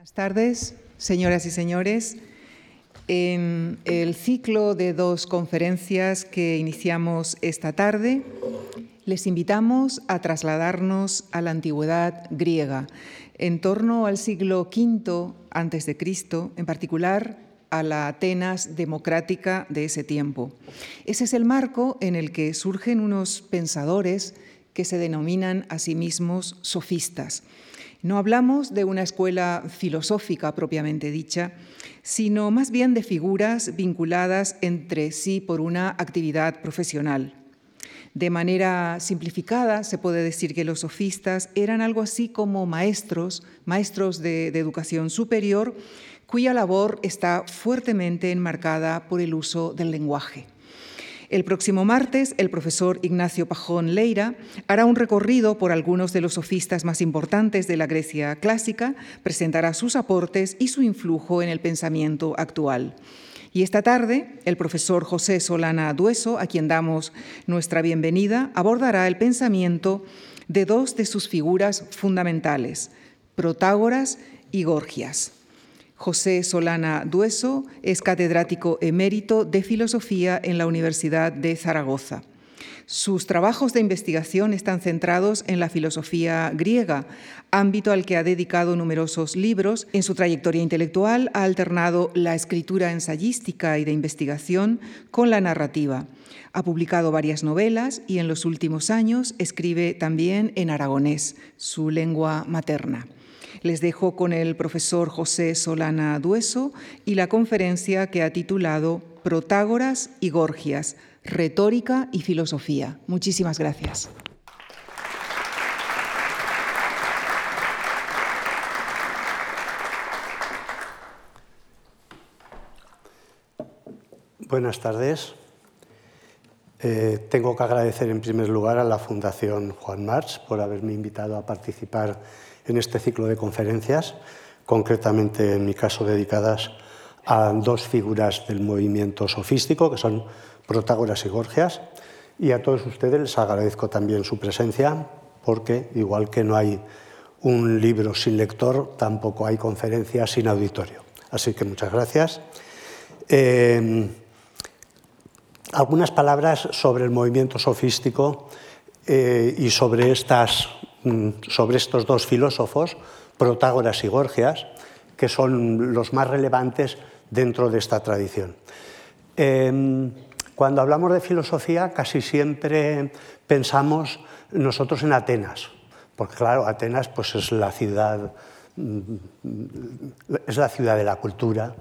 Buenas tardes, señoras y señores. En el ciclo de dos conferencias que iniciamos esta tarde, les invitamos a trasladarnos a la antigüedad griega, en torno al siglo V a.C., en particular a la Atenas democrática de ese tiempo. Ese es el marco en el que surgen unos pensadores que se denominan a sí mismos sofistas. No hablamos de una escuela filosófica propiamente dicha, sino más bien de figuras vinculadas entre sí por una actividad profesional. De manera simplificada, se puede decir que los sofistas eran algo así como maestros, maestros de, de educación superior, cuya labor está fuertemente enmarcada por el uso del lenguaje. El próximo martes, el profesor Ignacio Pajón Leira hará un recorrido por algunos de los sofistas más importantes de la Grecia clásica, presentará sus aportes y su influjo en el pensamiento actual. Y esta tarde, el profesor José Solana Dueso, a quien damos nuestra bienvenida, abordará el pensamiento de dos de sus figuras fundamentales, Protágoras y Gorgias. José Solana Dueso es catedrático emérito de Filosofía en la Universidad de Zaragoza. Sus trabajos de investigación están centrados en la filosofía griega, ámbito al que ha dedicado numerosos libros. En su trayectoria intelectual ha alternado la escritura ensayística y de investigación con la narrativa. Ha publicado varias novelas y en los últimos años escribe también en aragonés, su lengua materna. Les dejo con el profesor José Solana Dueso y la conferencia que ha titulado Protágoras y Gorgias, Retórica y Filosofía. Muchísimas gracias. Buenas tardes. Eh, tengo que agradecer en primer lugar a la Fundación Juan March por haberme invitado a participar en este ciclo de conferencias, concretamente en mi caso dedicadas a dos figuras del movimiento sofístico, que son Protágoras y Gorgias, y a todos ustedes les agradezco también su presencia, porque igual que no hay un libro sin lector, tampoco hay conferencia sin auditorio. Así que muchas gracias. Eh, algunas palabras sobre el movimiento sofístico eh, y Mm, sobre estos dos filósofos, Protágoras y Gorgias, que son los más relevantes dentro de esta tradición. Em, cuando hablamos de filosofía, casi siempre pensamos nosotros en Atenas, porque claro, Atenas pues, es, la ciudad, mm, es la ciudad de la cultura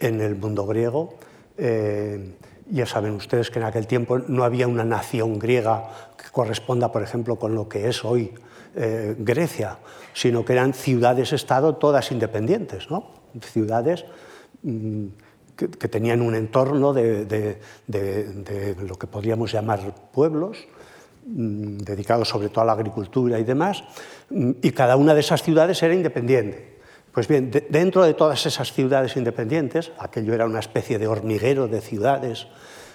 en el mundo griego. Eh, ya saben ustedes que en aquel tiempo no había una nación griega que corresponda, por ejemplo, con lo que es hoy eh, Grecia, sino que eran ciudades-estado todas independientes, ¿no? ciudades mm, que, tenían un entorno de, lo que podríamos llamar pueblos, mm, dedicados sobre todo a la agricultura y demás, mm, y cada una de esas ciudades era independiente. Pues bien, dentro de todas esas ciudades independientes, aquello era una especie de hormiguero de ciudades,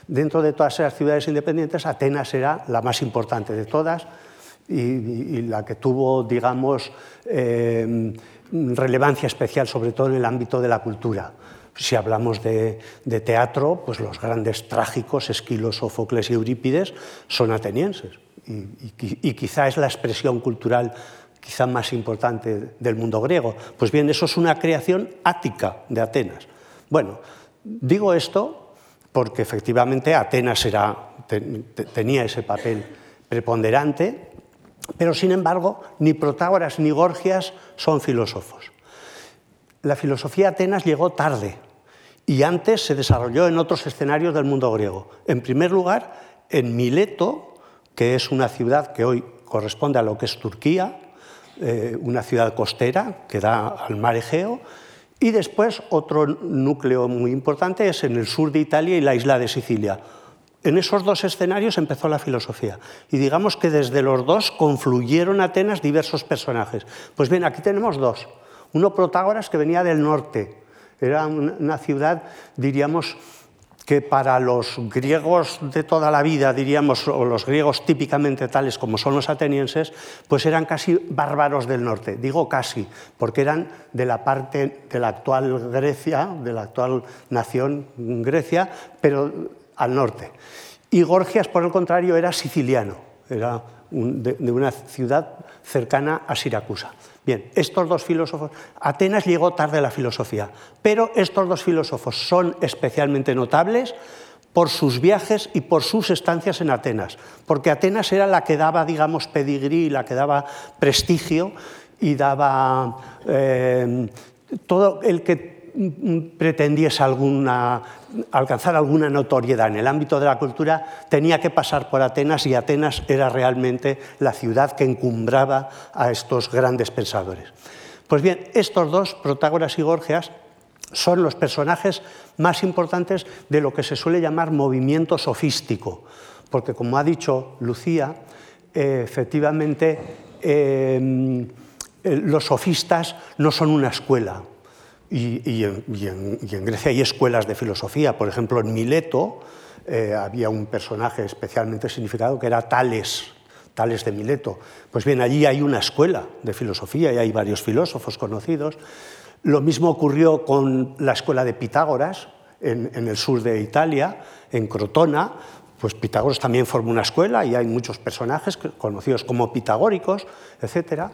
dentro de todas esas ciudades independientes, Atenas era la más importante de todas, y, la que tuvo, digamos, eh, relevancia especial, sobre todo en el ámbito de la cultura. Si hablamos de, teatro, pues los grandes trágicos, Esquilo, Sófocles y Eurípides, son atenienses. Y, quizá es la expresión cultural quizá más importante del mundo griego. Pues bien, eso es una creación ática de Atenas. Bueno, digo esto porque efectivamente Atenas tenía ese papel preponderante pero, sin embargo, ni Protágoras ni Gorgias son filósofos. La filosofía de Atenas llegó tarde y antes se desarrolló en otros escenarios del mundo griego. En primer lugar, en Mileto, que es una ciudad que hoy corresponde a lo que es Turquía, eh, una ciudad costera que da al mar Egeo, y después otro núcleo muy importante es en el sur de Italia y la isla de Sicilia, en esos dos escenarios empezó la filosofía. Y digamos que desde los dos confluyeron Atenas diversos personajes. Pues bien, aquí tenemos dos. Uno Protágoras, que venía del norte. Era una ciudad, diríamos, que para los griegos de toda la vida, diríamos, o los griegos típicamente tales como son los atenienses, pues eran casi bárbaros del norte. Digo casi, porque eran de la parte de la actual Grecia, de la actual nación Grecia, pero al norte. Y Gorgias, por el contrario, era siciliano, era de una ciudad cercana a Siracusa. Bien, estos dos filósofos, Atenas llegó tarde a la filosofía, pero estos dos filósofos son especialmente notables por sus viajes y por sus estancias en Atenas, porque Atenas era la que daba, digamos, pedigrí, la que daba prestigio y daba eh, todo el que pretendiese alguna, alcanzar alguna notoriedad en el ámbito de la cultura, tenía que pasar por Atenas y Atenas era realmente la ciudad que encumbraba a estos grandes pensadores. Pues bien, estos dos, Protágoras y Gorgias, son los personajes más importantes de lo que se suele llamar movimiento sofístico, porque como ha dicho Lucía, efectivamente eh, los sofistas no son una escuela, y, en, Grecia hay escuelas de filosofía. Por ejemplo, en Mileto eh, había un personaje especialmente significado que era Tales, Tales de Mileto. Pues bien, allí hay una escuela de filosofía y hay varios filósofos conocidos. Lo mismo ocurrió con la escuela de Pitágoras en, en el sur de Italia, en Crotona. Pues Pitágoras también formó una escuela y hay muchos personajes conocidos como pitagóricos, etcétera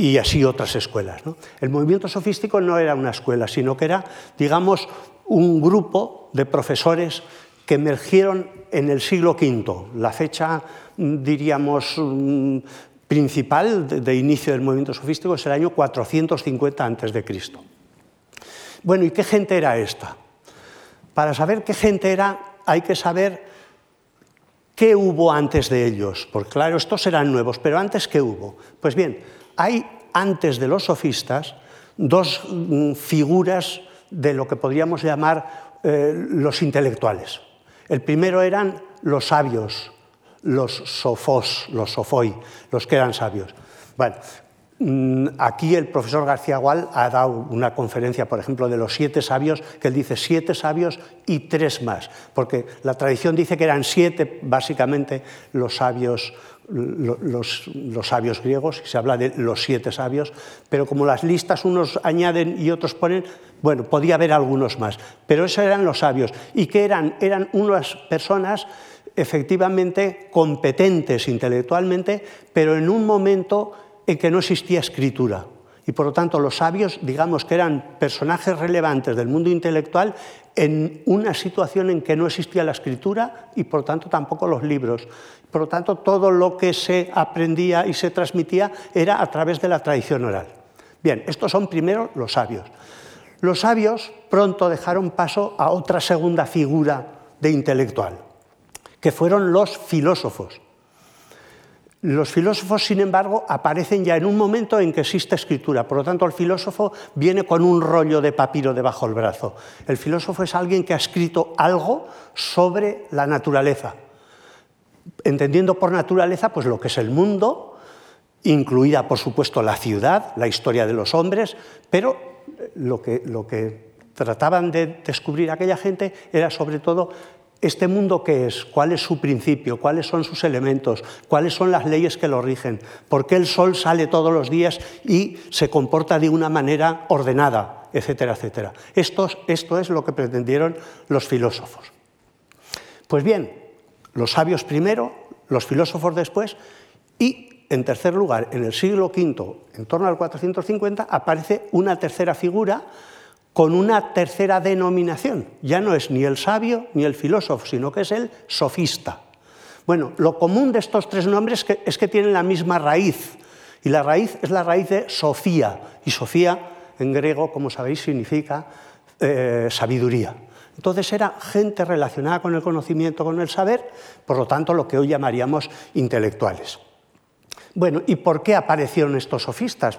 y así otras escuelas. El movimiento sofístico no era una escuela, sino que era, digamos, un grupo de profesores que emergieron en el siglo V, la fecha, diríamos, mm, principal de inicio del movimiento sofístico es el año 450 a.C. Bueno, ¿y qué gente era esta? Para saber qué gente era hay que saber qué hubo antes de ellos, porque claro, estos eran nuevos, pero antes qué hubo. Pues bien, hay antes de los sofistas dos mm, figuras de lo que podríamos llamar eh, los intelectuales. El primero eran los sabios, los sofos, los sofoi, los que eran sabios. Bueno, mm, aquí el profesor García Gual ha dado una conferencia, por ejemplo, de los siete sabios, que él dice siete sabios y tres más, porque la tradición dice que eran siete, básicamente, los sabios los, sabios griegos, y se habla de los siete sabios, pero como las listas unos añaden y otros ponen, bueno, podía haber algunos más, pero esos eran los sabios, y que eran, eran unas personas efectivamente competentes intelectualmente, pero en un momento en que no existía escritura. Y por lo tanto los sabios, digamos que eran personajes relevantes del mundo intelectual en una situación en que no existía la escritura y por lo tanto tampoco los libros. Por lo tanto, todo lo que se aprendía y se transmitía era a través de la tradición oral. Bien, estos son primero los sabios. Los sabios pronto dejaron paso a otra segunda figura de intelectual, que fueron los filósofos. Los filósofos, sin embargo, aparecen ya en un momento en que existe escritura. Por lo tanto, el filósofo viene con un rollo de papiro debajo del brazo. El filósofo es alguien que ha escrito algo sobre la naturaleza, entendiendo por naturaleza pues lo que es el mundo, incluida por supuesto la ciudad, la historia de los hombres, pero lo que, lo que trataban de descubrir aquella gente era sobre todo este mundo qué es, cuál es su principio, cuáles son sus elementos, cuáles son las leyes que lo rigen, por qué el sol sale todos los días y se comporta de una manera ordenada, etcétera, etcétera. Esto, esto es lo que pretendieron los filósofos. Pues bien, los sabios primero, los filósofos después, y en tercer lugar, en el siglo V, en torno al 450, aparece una tercera figura con una tercera denominación. Ya no es ni el sabio ni el filósofo, sino que es el sofista. Bueno, lo común de estos tres nombres es que, tienen la misma raíz, y la raíz es la raíz de Sofía, y Sofía en griego, como sabéis, significa eh, sabiduría. Entonces era gente relacionada con el conocimiento, con el saber, por lo tanto lo que hoy llamaríamos intelectuales. Bueno, ¿y por qué aparecieron estos sofistas?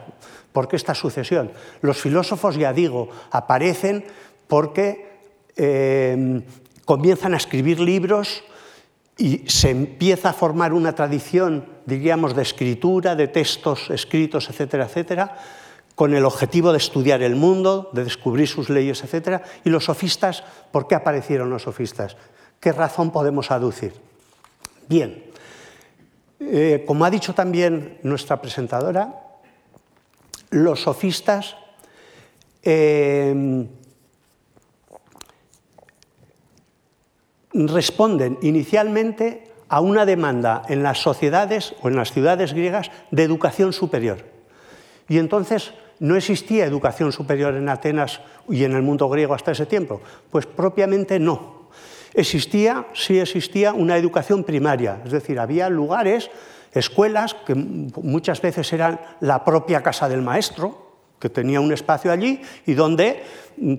¿Por qué esta sucesión? Los filósofos, ya digo, aparecen porque eh, comienzan a escribir libros y se empieza a formar una tradición, diríamos, de escritura, de textos escritos, etcétera, etcétera, con el objetivo de estudiar el mundo, de descubrir sus leyes, etc. Y los sofistas, ¿por qué aparecieron los sofistas? ¿Qué razón podemos aducir? Bien, eh, como ha dicho también nuestra presentadora, los sofistas eh, responden inicialmente a una demanda en las sociedades o en las ciudades griegas de educación superior. Y entonces no existía educación superior en Atenas y en el mundo griego hasta ese tiempo. Pues propiamente no. Existía, sí existía, una educación primaria, es decir, había lugares, escuelas, que muchas veces eran la propia casa del maestro, que tenía un espacio allí y donde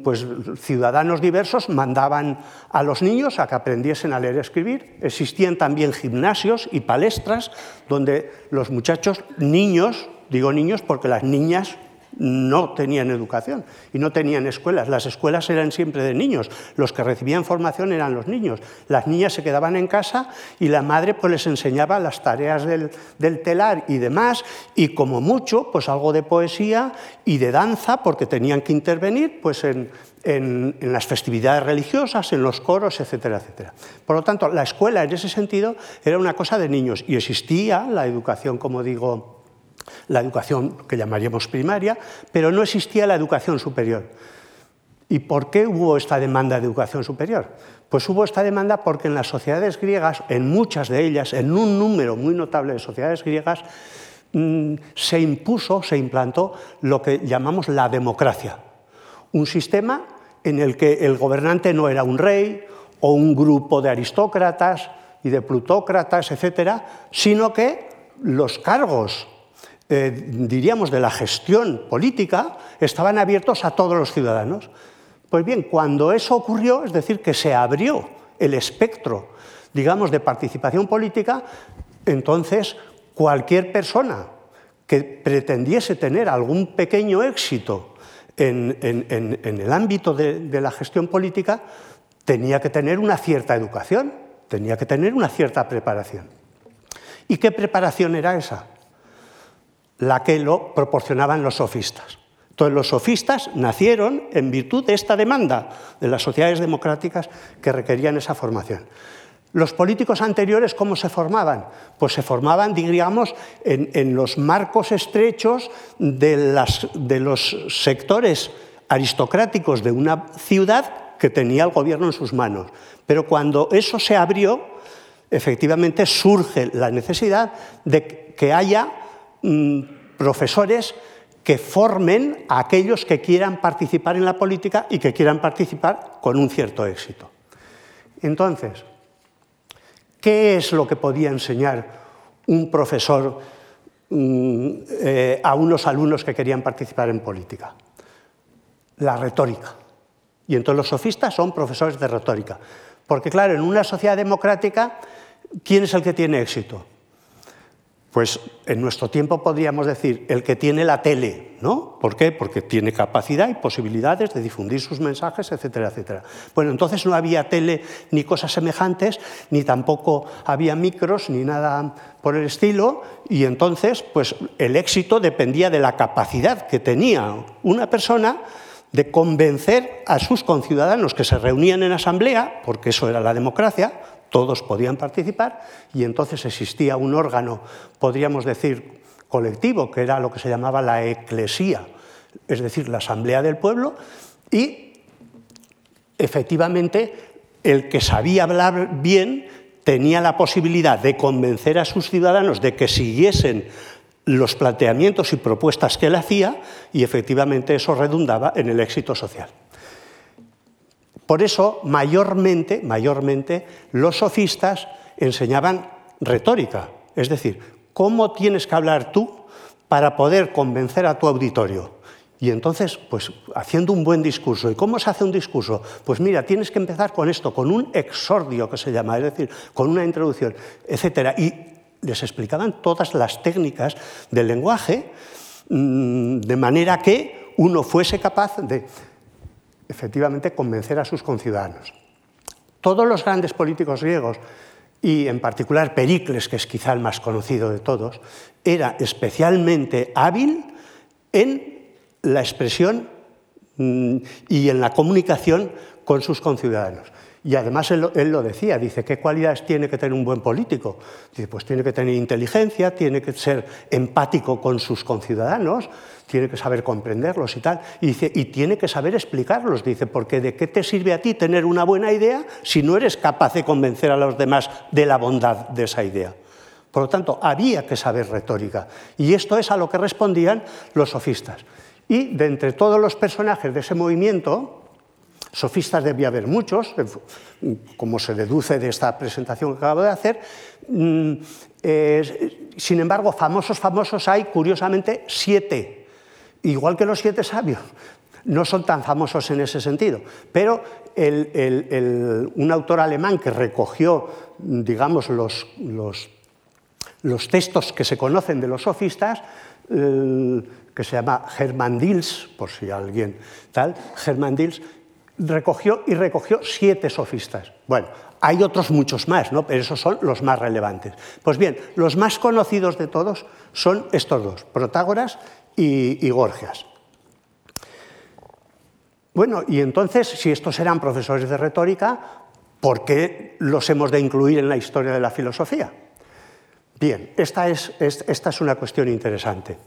pues, ciudadanos diversos mandaban a los niños a que aprendiesen a leer y escribir. Existían también gimnasios y palestras donde los muchachos, niños, digo niños porque las niñas no tenían educación y no tenían escuelas. Las escuelas eran siempre de niños. Los que recibían formación eran los niños. Las niñas se quedaban en casa y la madre pues, les enseñaba las tareas del, telar y demás, y como mucho, pues algo de poesía y de danza, porque tenían que intervenir pues, en, en, las festividades religiosas, en los coros, etcétera, etcétera. Por lo tanto, la escuela en ese sentido era una cosa de niños y existía la educación, como digo, la educación que llamaríamos primaria, pero no existía la educación superior. ¿Y por qué hubo esta demanda de educación superior? Pues hubo esta demanda porque en las sociedades griegas, en muchas de ellas, en un número muy notable de sociedades griegas, mm, se impuso, se implantó lo que llamamos la democracia. Un sistema en el que el gobernante no era un rey o un grupo de aristócratas y de plutócratas, etcétera, sino que los cargos eh, diríamos, de la gestión política estaban abiertos a todos los ciudadanos. Pues bien, cuando eso ocurrió, es decir, que se abrió el espectro, digamos, de participación política, entonces cualquier persona que pretendiese tener algún pequeño éxito en, el ámbito de la gestión política tenía que tener una cierta educación, tenía que tener una cierta preparación. ¿Y qué preparación era esa? La que lo proporcionaban los sofistas. Entonces los sofistas nacieron en virtud de esta demanda de las sociedades democráticas que requerían esa formación. Los políticos anteriores, ¿cómo se formaban? Pues se formaban, digamos, en, los marcos estrechos de, de los sectores aristocráticos de una ciudad que tenía el gobierno en sus manos. Pero cuando eso se abrió, efectivamente surge la necesidad de que haya Mm, profesores que formen a aquellos que quieran participar en la política y que quieran participar con un cierto éxito. Entonces, ¿qué es lo que podía enseñar un profesor mm, eh, a unos alumnos que querían participar en política? La retórica. Y entonces los sofistas son profesores de retórica. Porque claro, en una sociedad democrática, ¿quién es el que tiene éxito? Pues en nuestro tiempo podríamos decir el que tiene la tele, ¿no? ¿Por qué? Porque tiene capacidad y posibilidades de difundir sus mensajes, etcétera, etcétera. Bueno, entonces no había tele ni cosas semejantes, ni tampoco había micros ni nada por el estilo, y entonces pues el éxito dependía de la capacidad que tenía una persona de convencer a sus conciudadanos que se reunían en asamblea, porque eso era la democracia, todos podían participar y entonces existía un órgano, podríamos decir, colectivo, que era lo que se llamaba la eclesía, es decir, la asamblea del pueblo, y efectivamente el que sabía hablar bien tenía la posibilidad de convencer a sus ciudadanos de que siguiesen los planteamientos y propuestas que él hacía y efectivamente eso redundaba en el éxito social. Por eso, mayormente, mayormente, los sofistas enseñaban retórica, es decir, cómo tienes que hablar tú para poder convencer a tu auditorio. Y entonces, pues haciendo un buen discurso. ¿Y cómo se hace un discurso? Pues mira, tienes que empezar con esto, con un exordio que se llama, es decir, con una introducción, etc. Y les explicaban todas las técnicas del lenguaje mm, de manera que uno fuese capaz de efectivamente convencer a sus conciudadanos. Todos los grandes políticos griegos, y en particular Pericles, que es quizá el más conocido de todos, era especialmente hábil en la expresión mm, y en la comunicación con sus conciudadanos. Y además él, lo decía, dice, ¿qué cualidades tiene que tener un buen político? Dice, pues tiene que tener inteligencia, tiene que ser empático con sus conciudadanos, tiene que saber comprenderlos y tal. Y dice, y tiene que saber explicarlos, dice, porque ¿de qué te sirve a ti tener una buena idea si no eres capaz de convencer a los demás de la bondad de esa idea? Por lo tanto, había que saber retórica. Y esto es a lo que respondían los sofistas. Y de entre todos los personajes de ese movimiento, Sofistas debía haber muchos, como se deduce de esta presentación que acabo de hacer. Mm, sin embargo, famosos, famosos hay, curiosamente, siete, igual que los siete sabios. No son tan famosos en ese sentido, pero un autor alemán que recogió, digamos, los, los, textos que se conocen de los sofistas, que se llama Hermann Diels, por si alguien tal, Hermann Diels, recogió y recogió siete sofistas. Bueno, hay otros muchos más, ¿no? pero esos son los más relevantes. Pues bien, los más conocidos de todos son estos dos, Protágoras y, Gorgias. Bueno, y entonces, si estos eran profesores de retórica, ¿por qué los hemos de incluir en la historia de la filosofía? Bien, esta es, esta es una cuestión interesante.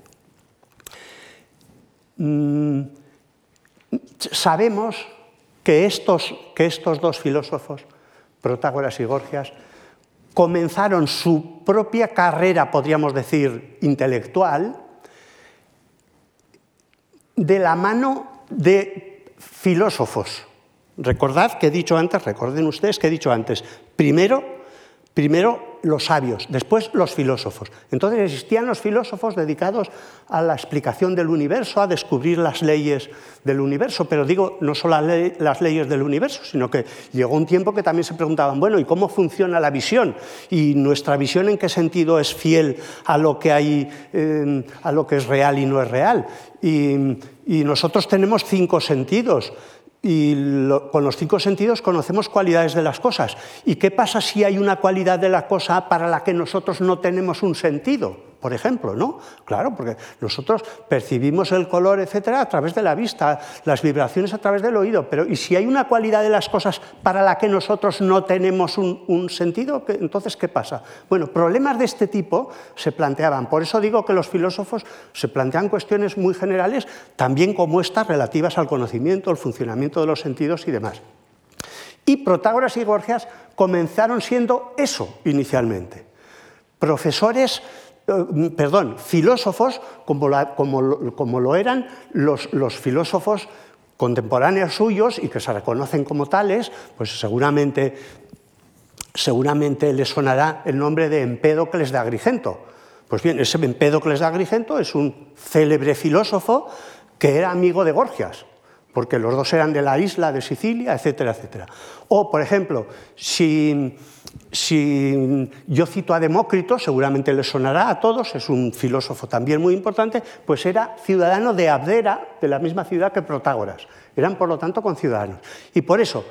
Mm, sabemos que estos, que estos dos filósofos, Protágoras y Gorgias, comenzaron su propia carrera, podríamos decir, intelectual, de la mano de filósofos. Recordad que he dicho antes, recuerden ustedes que he dicho antes, primero Primero los sabios, después los filósofos. Entonces existían los filósofos dedicados a la explicación del universo, a descubrir las leyes del universo, pero digo, no solo las leyes del universo, sino que llegó un tiempo que también se preguntaban, bueno, ¿y cómo funciona la visión? ¿Y nuestra visión en qué sentido es fiel a lo que hay, eh, a lo que es real y no es real? y nosotros tenemos cinco sentidos y con los cinco sentidos conocemos cualidades de las cosas. ¿Y qué pasa si hay una cualidad de la cosa para la que nosotros no tenemos un sentido? Por ejemplo, ¿no? Claro, porque nosotros percibimos el color, etcétera, a través de la vista, las vibraciones a través del oído, pero ¿y si hay una cualidad de las cosas para la que nosotros no tenemos un, sentido? Entonces, ¿qué pasa? Bueno, problemas de este tipo se planteaban. Por eso digo que los filósofos se plantean cuestiones muy generales, también como estas relativas al conocimiento, al funcionamiento de los sentidos y demás. Y Protágoras y Gorgias comenzaron siendo eso inicialmente, profesores, eh, perdón, filósofos como, como, lo eran los, los filósofos contemporáneos suyos y que se reconocen como tales, pues seguramente, seguramente les sonará el nombre de Empédocles de Agrigento. Pues bien, ese Empédocles de Agrigento es un célebre filósofo que era amigo de Gorgias porque los dos eran de la isla de Sicilia, etcétera, etcétera. O, por ejemplo, si, yo cito a Demócrito, seguramente le sonará a todos, es un filósofo también muy importante, pues era ciudadano de Abdera, de la misma ciudad que Protágoras. Eran, por lo tanto, conciudadanos. Y por eso,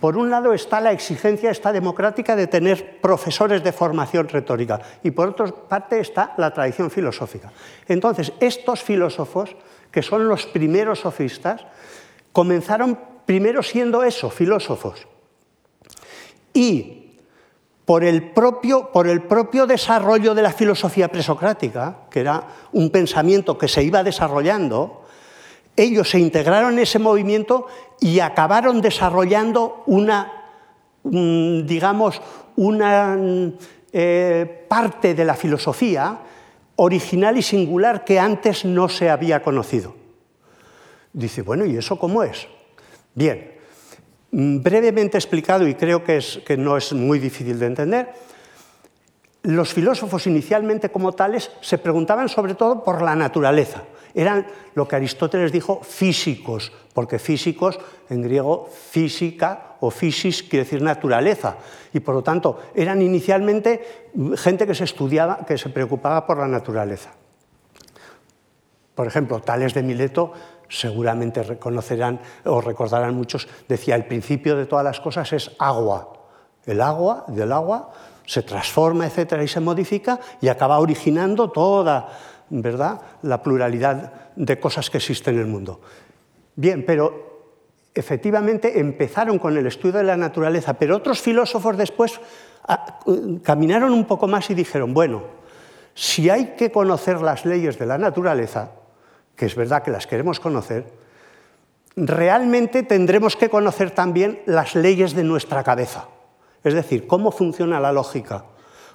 por un lado está la exigencia esta democrática de tener profesores de formación retórica y por otra parte está la tradición filosófica. Entonces, estos filósofos, que son los primeros sofistas, Comenzaron primero siendo eso, filósofos. Y por el, propio, por el propio desarrollo de la filosofía presocrática, que era un pensamiento que se iba desarrollando, ellos se integraron en ese movimiento y acabaron desarrollando una, digamos, una eh, parte de la filosofía original y singular que antes no se había conocido. Dice, bueno, ¿y eso cómo es? Bien, mm, brevemente explicado, y creo que no es muy difícil de entender, los filósofos inicialmente como tales se preguntaban sobre todo por la naturaleza. Eran lo que Aristóteles dijo físicos, porque físicos en griego física o physis quiere decir naturaleza. Y por lo tanto eran inicialmente gente que se estudiaba, que se preocupaba por la naturaleza. Por ejemplo, Tales de Mileto seguramente reconocerán o recordarán muchos, decía, el principio de todas las cosas es agua. El agua, del agua, se transforma, etcétera, y se modifica y acaba originando toda, ¿verdad? La pluralidad de cosas que existen en el mundo. Bien, pero efectivamente empezaron con el estudio de la naturaleza, pero otros filósofos después ah, caminaron un poco más y dijeron, bueno, si hay que conocer las leyes de la naturaleza, que es verdad que las queremos conocer, realmente tendremos que conocer también las leyes de nuestra cabeza, es decir, cómo funciona la lógica,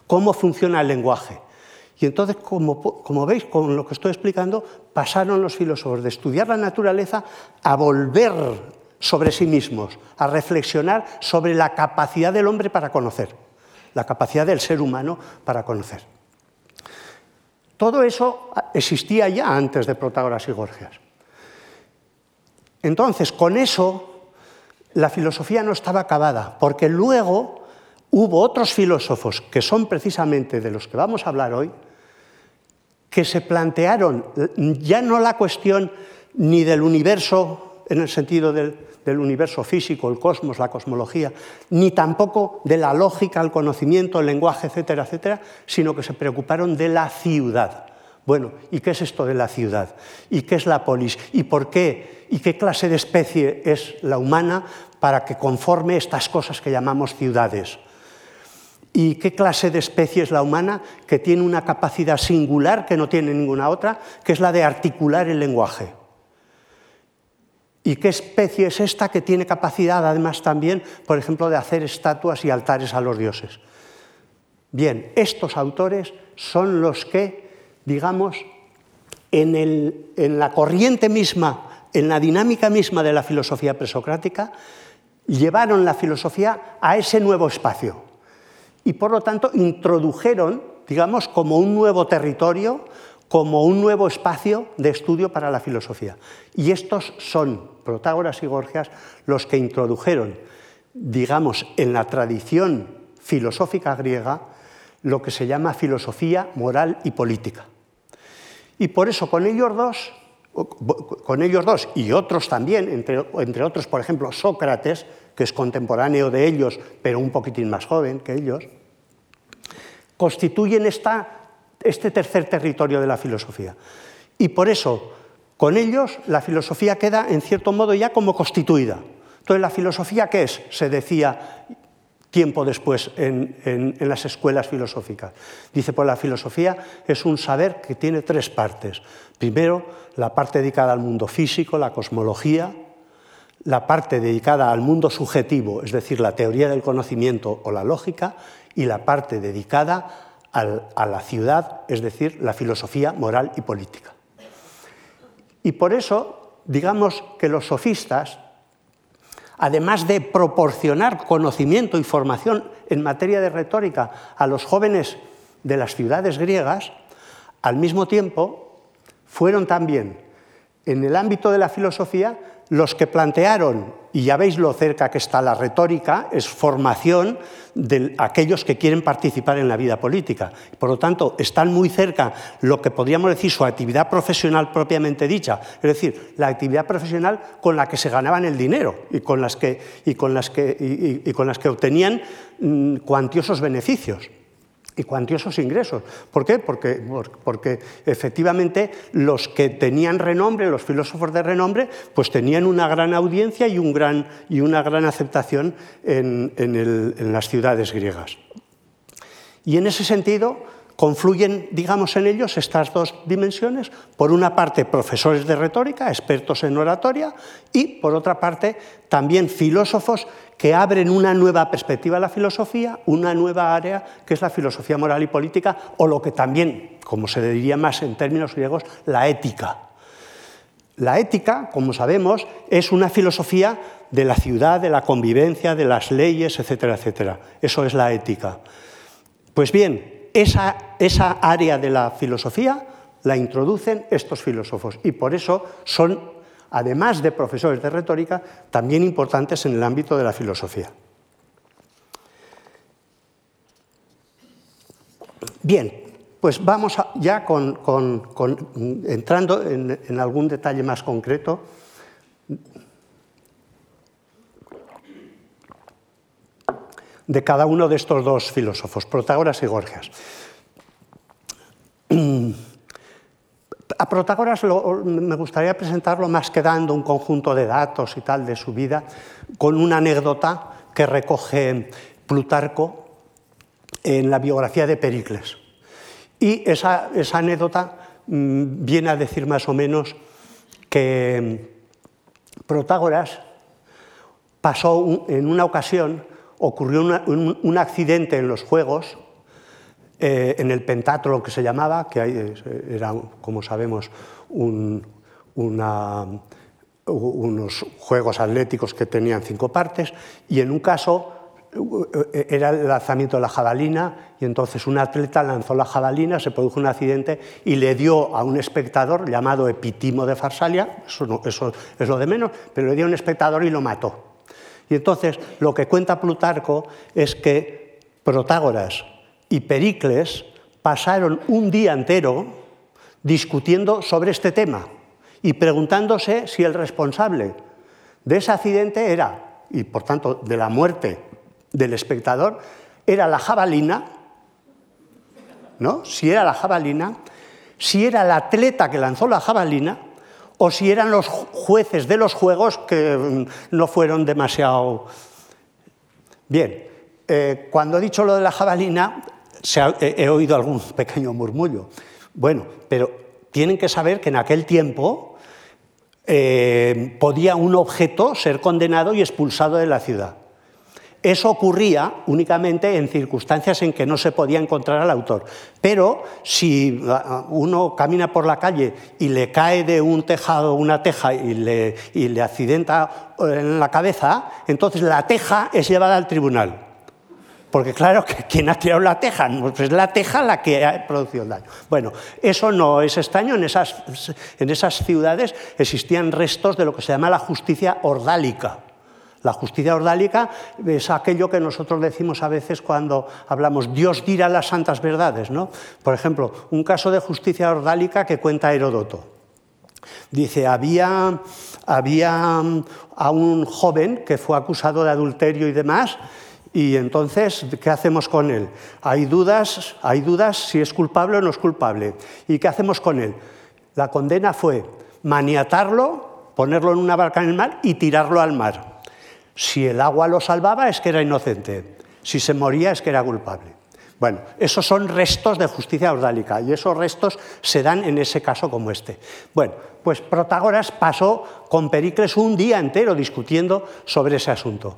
cómo funciona el lenguaje. Y entonces, como, veis, con lo que estoy explicando, pasaron los filósofos de estudiar la naturaleza a volver sobre sí mismos, a reflexionar sobre la capacidad del hombre para conocer, la capacidad del ser humano para conocer. Todo eso existía ya antes de Protágoras y Gorgias. Entonces, con eso, la filosofía no estaba acabada, porque luego hubo otros filósofos, que son precisamente de los que vamos a hablar hoy, que se plantearon ya no la cuestión ni del universo en el sentido del, universo físico, el cosmos, la cosmología, ni tampoco de la lógica, el conocimiento, el lenguaje, etcétera, etcétera, sino que se preocuparon de la ciudad. Bueno, ¿y qué es esto de la ciudad? ¿Y qué es la polis? ¿Y por qué? ¿Y qué clase de especie es la humana para que conforme estas cosas que llamamos ciudades? ¿Y qué clase de especie es la humana que tiene una capacidad singular que no tiene ninguna otra, que es la de articular el lenguaje? ¿Y qué especie es esta que tiene capacidad además también, por ejemplo, de hacer estatuas y altares a los dioses? Bien, estos autores son los que, digamos, en, la corriente misma, en la dinámica misma de la filosofía presocrática, llevaron la filosofía a ese nuevo espacio y por lo tanto introdujeron, digamos, como un nuevo territorio, como un nuevo espacio de estudio para la filosofía. Y estos son, Protágoras y Gorgias, los que introdujeron, digamos, en la tradición filosófica griega, lo que se llama filosofía moral y política. Y por eso con ellos dos, con ellos dos y otros también, entre, entre otros, por ejemplo, Sócrates, que es contemporáneo de ellos, pero un poquitín más joven que ellos, constituyen este tercer territorio de la filosofía. Y por eso, con ellos, la filosofía queda, en cierto modo, ya como constituida. Entonces, ¿la filosofía qué es? Se decía tiempo después en, las escuelas filosóficas. Dice, pues la filosofía es un saber que tiene tres partes. Primero, la parte dedicada al mundo físico, la cosmología, la parte dedicada al mundo subjetivo, es decir, la teoría del conocimiento o la lógica, y la parte dedicada a la ciudad, es decir, la filosofía moral y política. Y por eso, digamos que los sofistas, además de proporcionar conocimiento y formación en materia de retórica a los jóvenes de las ciudades griegas, al mismo tiempo fueron también, en el ámbito de la filosofía, los que plantearon, y ya veis lo cerca que está la retórica, es formación de aquellos que quieren participar en la vida política. Por lo tanto, están muy cerca lo que podríamos decir su actividad profesional propiamente dicha, es decir, la actividad profesional con la que se ganaban el dinero y con las que, y con las que, y con las que obtenían mm, cuantiosos beneficios y cuantiosos ingresos. ¿Por qué? Porque, porque, efectivamente los que tenían renombre, los filósofos de renombre, pues tenían una gran audiencia y, un gran, y una gran aceptación en, en las ciudades griegas. Y en ese sentido, confluyen, digamos, en ellos estas dos dimensiones. Por una parte, profesores de retórica, expertos en oratoria, y por otra parte, también filósofos que abren una nueva perspectiva a la filosofía, una nueva área que es la filosofía moral y política, o lo que también, como se diría más en términos griegos, la ética. La ética, como sabemos, es una filosofía de la ciudad, de la convivencia, de las leyes, etcétera, etcétera. Eso es la ética. Pues bien, esa, esa área de la filosofía la introducen estos filósofos y por eso son, además de profesores de retórica, también importantes en el ámbito de la filosofía. Bien, pues vamos ya con, entrando en algún detalle más concreto de cada uno de estos dos filósofos, Protágoras y Gorgias. A Protágoras me gustaría presentarlo más que dando un conjunto de datos y tal de su vida, con una anécdota que recoge Plutarco en la biografía de Pericles. Y esa, anécdota mm, viene a decir más o menos que Protágoras pasó en una ocasión, ocurrió un, accidente en los Juegos, eh, en el pentatlo que se llamaba, que era, como sabemos, unos Juegos Atléticos que tenían cinco partes, y en un caso eh, era el lanzamiento de la jabalina y entonces un atleta lanzó la jabalina, se produjo un accidente y le dio a un espectador llamado Epitimo de Farsalia, eso es lo de menos, pero le dio a un espectador y lo mató. Y entonces lo que cuenta Plutarco es que Protágoras y Pericles pasaron un día entero discutiendo sobre este tema y preguntándose si el responsable de ese accidente era, y por tanto de la muerte del espectador era la jabalina, ¿no? Si era la jabalina, si era el atleta que lanzó la jabalina o si eran los jueces de los juegos que mm, no fueron demasiado... Bien, eh, cuando he dicho lo de la jabalina, he, oído algún pequeño murmullo. Bueno, pero tienen que saber que en aquel tiempo eh, podía un objeto ser condenado y expulsado de la ciudad. Eso ocurría únicamente en circunstancias en que no se podía encontrar al autor. Pero si uh, uno camina por la calle y le cae de un tejado una teja y le, accidenta en la cabeza, entonces la teja es llevada al tribunal. Porque claro, ¿quién ha tirado la teja? Pues es la teja la que ha producido el daño. Bueno, eso no es extraño. En esas, en esas ciudades existían restos de lo que se llama la justicia ordálica. La justicia ordálica es aquello que nosotros decimos a veces cuando hablamos Dios dirá las santas verdades. ¿no? Por ejemplo, un caso de justicia ordálica que cuenta Heródoto. Dice, había, había a un joven que fue acusado de adulterio y demás, y entonces, ¿qué hacemos con él? Hay dudas, hay dudas si es culpable o no es culpable. ¿Y qué hacemos con él? La condena fue maniatarlo, ponerlo en una barca en el mar y tirarlo al mar. Si el agua lo salvaba es que era inocente, si se moría es que era culpable. Bueno, esos son restos de justicia ordálica y esos restos se dan en ese caso como este. Bueno, pues Protágoras pasó con Pericles un día entero discutiendo sobre ese asunto.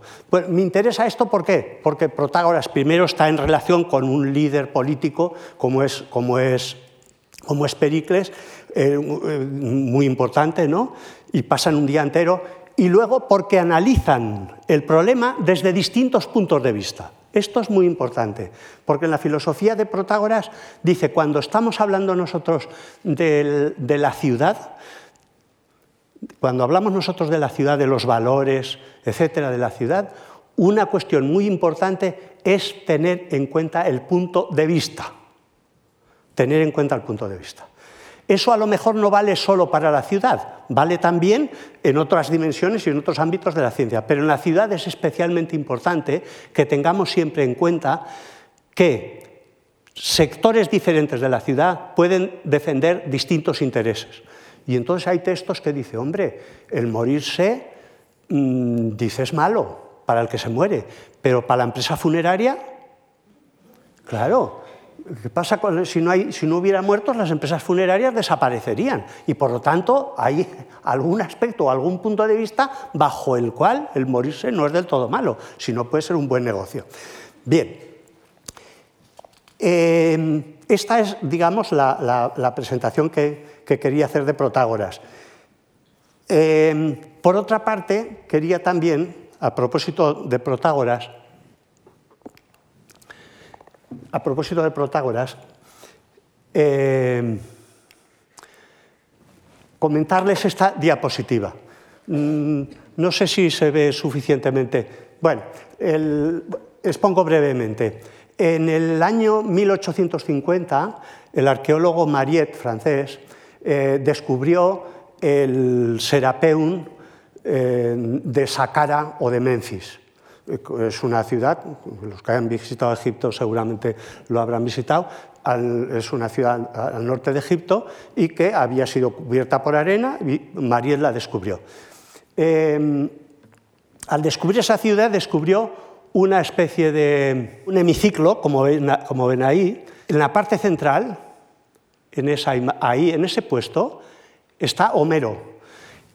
Me interesa esto ¿por qué? Porque Protágoras primero está en relación con un líder político como es, como es, como es Pericles, eh, eh, muy importante, ¿no? Y pasan un día entero y luego porque analizan el problema desde distintos puntos de vista. Esto es muy importante, porque en la filosofía de Protágoras dice, cuando estamos hablando nosotros de, la ciudad, cuando hablamos nosotros de la ciudad, de los valores, etcétera, de la ciudad, una cuestión muy importante es tener en cuenta el punto de vista. Tener en cuenta el punto de vista. Eso a lo mejor no vale solo para la ciudad, vale también en otras dimensiones y en otros ámbitos de la ciencia, pero en la ciudad es especialmente importante que tengamos siempre en cuenta que sectores diferentes de la ciudad pueden defender distintos intereses. Y entonces hay textos que dicen, hombre, el morirse, mm, dice, es malo para el que se muere, pero para la empresa funeraria, claro, ¿Qué pasa si, no si no hubiera muertos? Las empresas funerarias desaparecerían y por lo tanto hay algún aspecto o algún punto de vista bajo el cual el morirse no es del todo malo, sino puede ser un buen negocio. Bien, em, esta es, digamos, la, presentación que, quería hacer de Protágoras. Em, por otra parte, quería también, a propósito de Protágoras, a propósito de Protágoras, eh, comentarles esta diapositiva. Mm, no sé si se ve suficientemente. Bueno, expongo brevemente. En el año 1850, el arqueólogo Mariette, francés, eh, descubrió el Serapeum eh, de Saqqara o de Memphis es una ciudad, los que hayan visitado Egipto seguramente lo habrán visitado, es una ciudad al norte de Egipto y que había sido cubierta por arena y Mariette la descubrió. Em, al descubrir esa ciudad descubrió una especie de un hemiciclo, como ven, como ven ahí. En la parte central, en esa, ahí, en ese puesto, está Homero.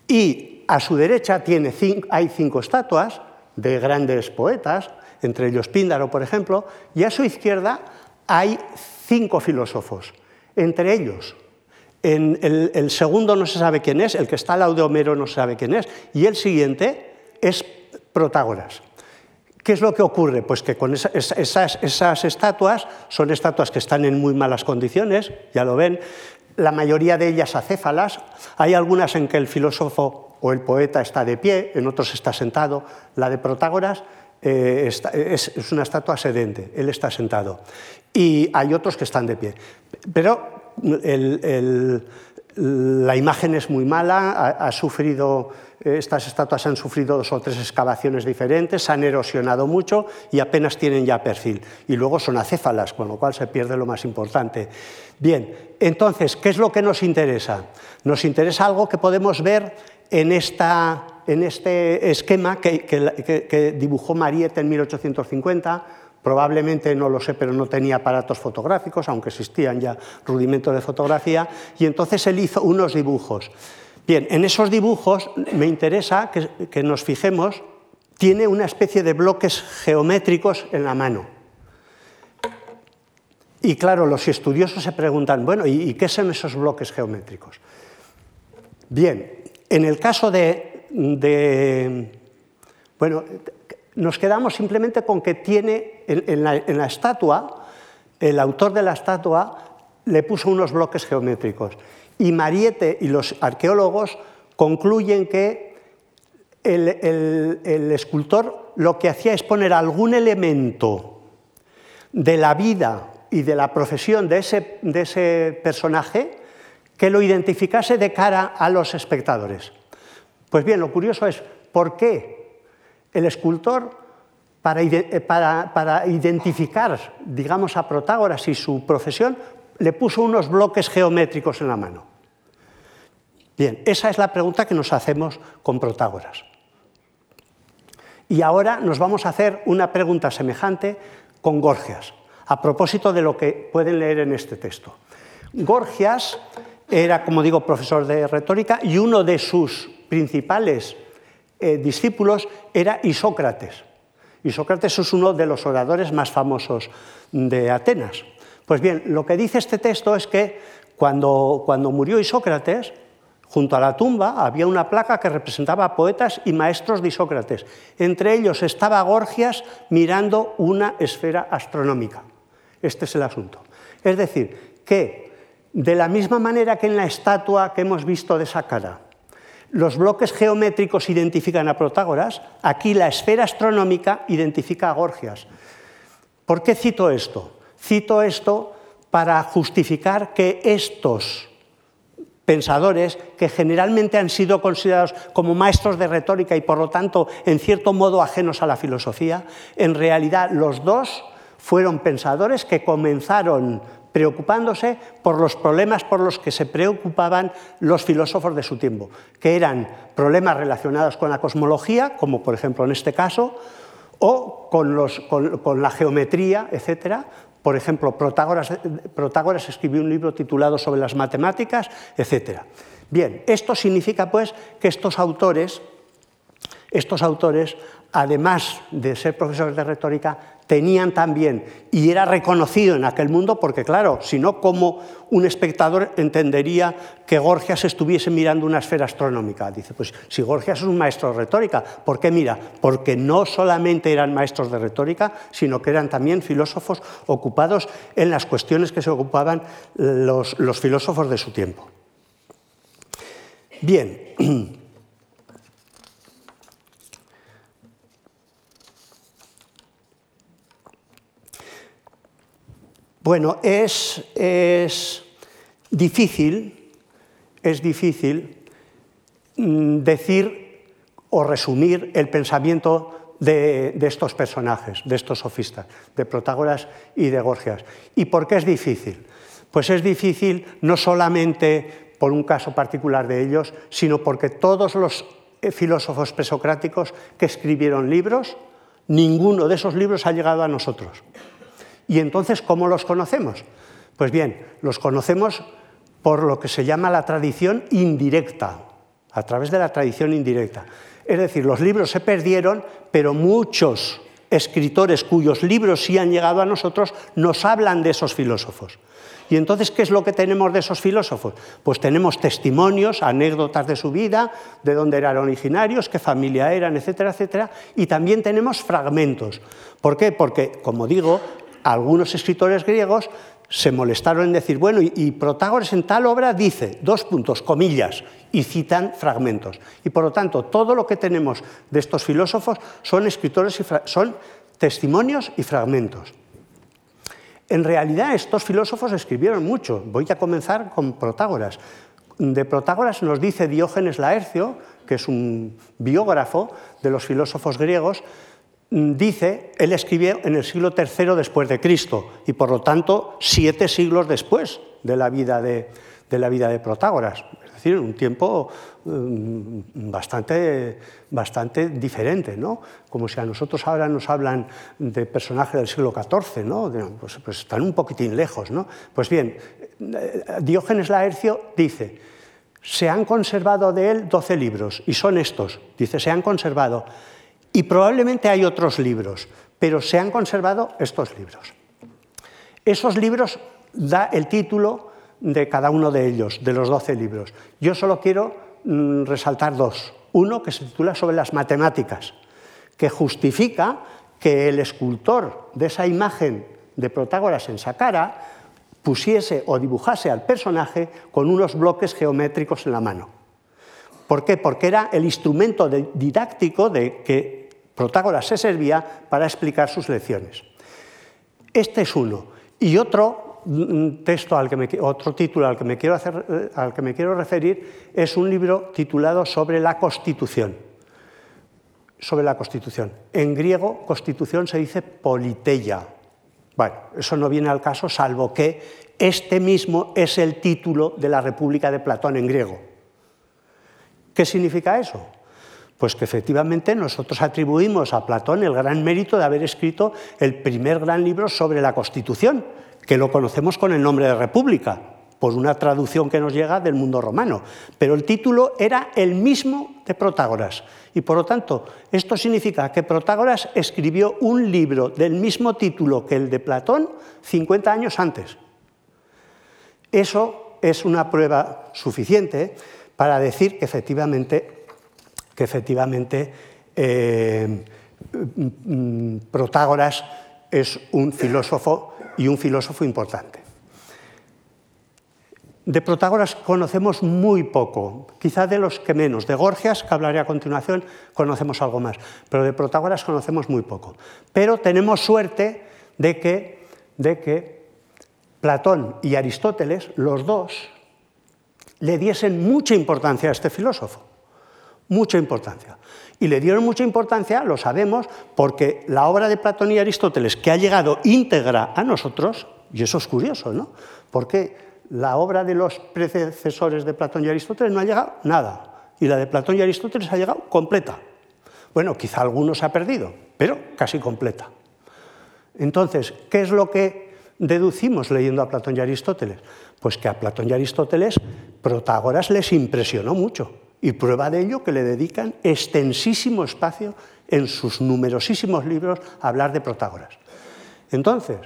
Y a su derecha tiene, hay cinco estatuas de grandes poetas, entre ellos Píndaro, por ejemplo, y a su izquierda hay cinco filósofos, entre ellos el, segundo no se sabe quién es, el que está al lado de Homero no se sabe quién es, y el siguiente es Protágoras. ¿Qué es lo que ocurre? Pues que con esas, estatuas son estatuas que están en muy malas condiciones, ya lo ven, la mayoría de ellas acéfalas, hay algunas en que el filósofo o el poeta está de pie, en otros está sentado, la de Protágoras eh, es, una estatua sedente, él está sentado, y hay otros que están de pie. Pero la imagen es muy mala, ha sufrido estas estatuas han sufrido dos o tres excavaciones diferentes, se han erosionado mucho y apenas tienen ya perfil. Y luego son acéfalas, con lo cual se pierde lo más importante. Bien, entonces, ¿qué es lo que nos interesa? Nos interesa algo que podemos ver en, esta, en este esquema que, que dibujó Mariette en 1850 probablemente, no lo sé, pero no tenía aparatos fotográficos, aunque existían ya rudimentos de fotografía, y entonces él hizo unos dibujos. Bien, en esos dibujos me interesa que, nos fijemos, tiene una especie de bloques geométricos en la mano. Y claro, los estudiosos se preguntan, bueno, ¿y, qué son esos bloques geométricos? Bien, en el caso de, bueno, nos quedamos simplemente con que tiene en la estatua, el autor de la estatua le puso unos bloques geométricos. Y Mariette y los arqueólogos concluyen que el, escultor lo que hacía es poner algún elemento de la vida y de la profesión de ese, de ese personaje que lo identificase de cara a los espectadores. Pues bien, lo curioso es por qué el escultor, para, para, identificar, digamos, a Protágoras y su profesión, le puso unos bloques geométricos en la mano. Bien, esa es la pregunta que nos hacemos con Protágoras. Y ahora nos vamos a hacer una pregunta semejante con Gorgias, a propósito de lo que pueden leer en este texto. Gorgias era, como digo, profesor de retórica y uno de sus principales eh, discípulos era Isócrates. Isócrates es uno de los oradores más famosos de Atenas. Pues bien, lo que dice este texto es que cuando, cuando murió Isócrates, Junto a la tumba había una placa que representaba poetas y maestros de Isócrates. Entre ellos estaba Gorgias mirando una esfera astronómica. Este es el asunto. Es decir, que de la misma manera que en la estatua que hemos visto de esa cara, los bloques geométricos identifican a Protágoras, aquí la esfera astronómica identifica a Gorgias. ¿Por qué cito esto? Cito esto para justificar que estos pensadores que generalmente han sido considerados como maestros de retórica y por lo tanto en cierto modo ajenos a la filosofía, en realidad los dos fueron pensadores que comenzaron preocupándose por los problemas por los que se preocupaban los filósofos de su tiempo, que eran problemas relacionados con la cosmología, como por ejemplo en este caso, o con, la geometría, etcétera, por ejemplo, Protágoras, escribió un libro titulado Sobre las matemáticas, etc. Bien, esto significa pues que estos autores, estos autores, además de ser profesores de retórica, tenían también, y era reconocido en aquel mundo, porque claro, si no, ¿cómo un espectador entendería que Gorgias estuviese mirando una esfera astronómica? Dice, pues si Gorgias es un maestro de retórica, ¿por qué mira? Porque no solamente eran maestros de retórica, sino que eran también filósofos ocupados en las cuestiones que se ocupaban los, los filósofos de su tiempo. Bien. Bueno, es, difícil, es difícil mm, decir o resumir el pensamiento de, estos personajes, de estos sofistas, de Protágoras y de Gorgias. ¿Y por qué es difícil? Pues es difícil no solamente por un caso particular de ellos, sino porque todos los eh, filósofos presocráticos que escribieron libros, ninguno de esos libros ha llegado a nosotros. ¿Y entonces cómo los conocemos? Pues bien, los conocemos por lo que se llama la tradición indirecta, a través de la tradición indirecta. Es decir, los libros se perdieron, pero muchos escritores cuyos libros sí han llegado a nosotros nos hablan de esos filósofos. Y entonces, ¿qué es lo que tenemos de esos filósofos? Pues tenemos testimonios, anécdotas de su vida, de dónde eran originarios, qué familia eran, etcétera, etcétera, y también tenemos fragmentos. ¿Por qué? Porque, como digo, algunos escritores griegos se molestaron en decir, bueno, y, Protágoras en tal obra dice, dos puntos, comillas, y citan fragmentos. Y por lo tanto, todo lo que tenemos de estos filósofos son escritores y son testimonios y fragmentos. En realidad, estos filósofos escribieron mucho. Voy a comenzar con Protágoras. De Protágoras nos dice Diógenes Laercio, que es un biógrafo de los filósofos griegos, dice, él escribió en el siglo III después de Cristo y por lo tanto siete siglos después de la vida de, la vida de Protágoras, es decir, un tiempo mm, bastante, bastante diferente, ¿no? como si a nosotros ahora nos hablan de personajes del siglo XIV, ¿no? Pues, pues, están un poquitín lejos. ¿no? Pues bien, eh, Diógenes Laercio dice, se han conservado de él doce libros y son estos, dice, se han conservado y probablemente hay otros libros, pero se han conservado estos libros. Esos libros da el título de cada uno de ellos, de los doce libros. Yo solo quiero mm, resaltar dos. Uno que se titula sobre las matemáticas, que justifica que el escultor de esa imagen de Protágoras en Saqqara pusiese o dibujase al personaje con unos bloques geométricos en la mano. ¿Por qué? Porque era el instrumento didáctico de que Protágoras se servía para explicar sus lecciones. Este es uno. Y otro mm, texto al que me, otro título al que, me quiero hacer, eh, al que me quiero referir es un libro titulado Sobre la Constitución. Sobre la Constitución. En griego, Constitución se dice politeia. Bueno, eso no viene al caso, salvo que este mismo es el título de la República de Platón en griego. ¿Qué significa eso? Pues que efectivamente nosotros atribuimos a Platón el gran mérito de haber escrito el primer gran libro sobre la Constitución, que lo conocemos con el nombre de República, por una traducción que nos llega del mundo romano. Pero el título era el mismo de Protágoras. Y por lo tanto, esto significa que Protágoras escribió un libro del mismo título que el de Platón 50 años antes. Eso es una prueba suficiente para decir que efectivamente que efectivamente eh, Protágoras es un filósofo y un filósofo importante. De Protágoras conocemos muy poco, quizá de los que menos. De Gorgias, que hablaré a continuación, conocemos algo más, pero de Protágoras conocemos muy poco. Pero tenemos suerte de que, de que Platón y Aristóteles, los dos, le diesen mucha importancia a este filósofo mucha importancia. Y le dieron mucha importancia, lo sabemos, porque la obra de Platón y Aristóteles, que ha llegado íntegra a nosotros, y eso es curioso, ¿no? Porque la obra de los predecesores de Platón y Aristóteles no ha llegado nada, y la de Platón y Aristóteles ha llegado completa. Bueno, quizá alguno se ha perdido, pero casi completa. Entonces, ¿qué es lo que deducimos leyendo a Platón y Aristóteles? Pues que a Platón y Aristóteles Protágoras les impresionó mucho. Y prueba de ello que le dedican extensísimo espacio en sus numerosísimos libros a hablar de Protágoras. Entonces,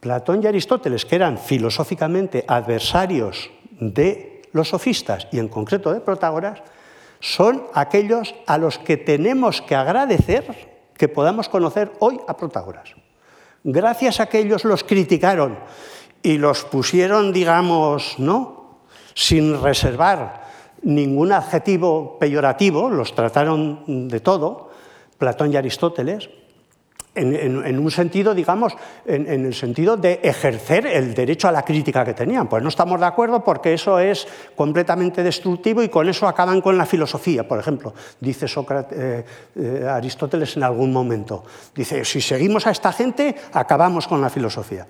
Platón y Aristóteles, que eran filosóficamente adversarios de los sofistas y en concreto de Protágoras, son aquellos a los que tenemos que agradecer que podamos conocer hoy a Protágoras. Gracias a que ellos los criticaron y los pusieron, digamos, ¿no? sin reservar ningún adjetivo peyorativo, los trataron de todo, Platón y Aristóteles, en, un sentido, digamos, en, el sentido de ejercer el derecho a la crítica que tenían. Pues no estamos de acuerdo porque eso es completamente destructivo y con eso acaban con la filosofía, por ejemplo, dice eh, eh, Aristóteles en algún momento. Dice, si seguimos a esta gente, acabamos con la filosofía.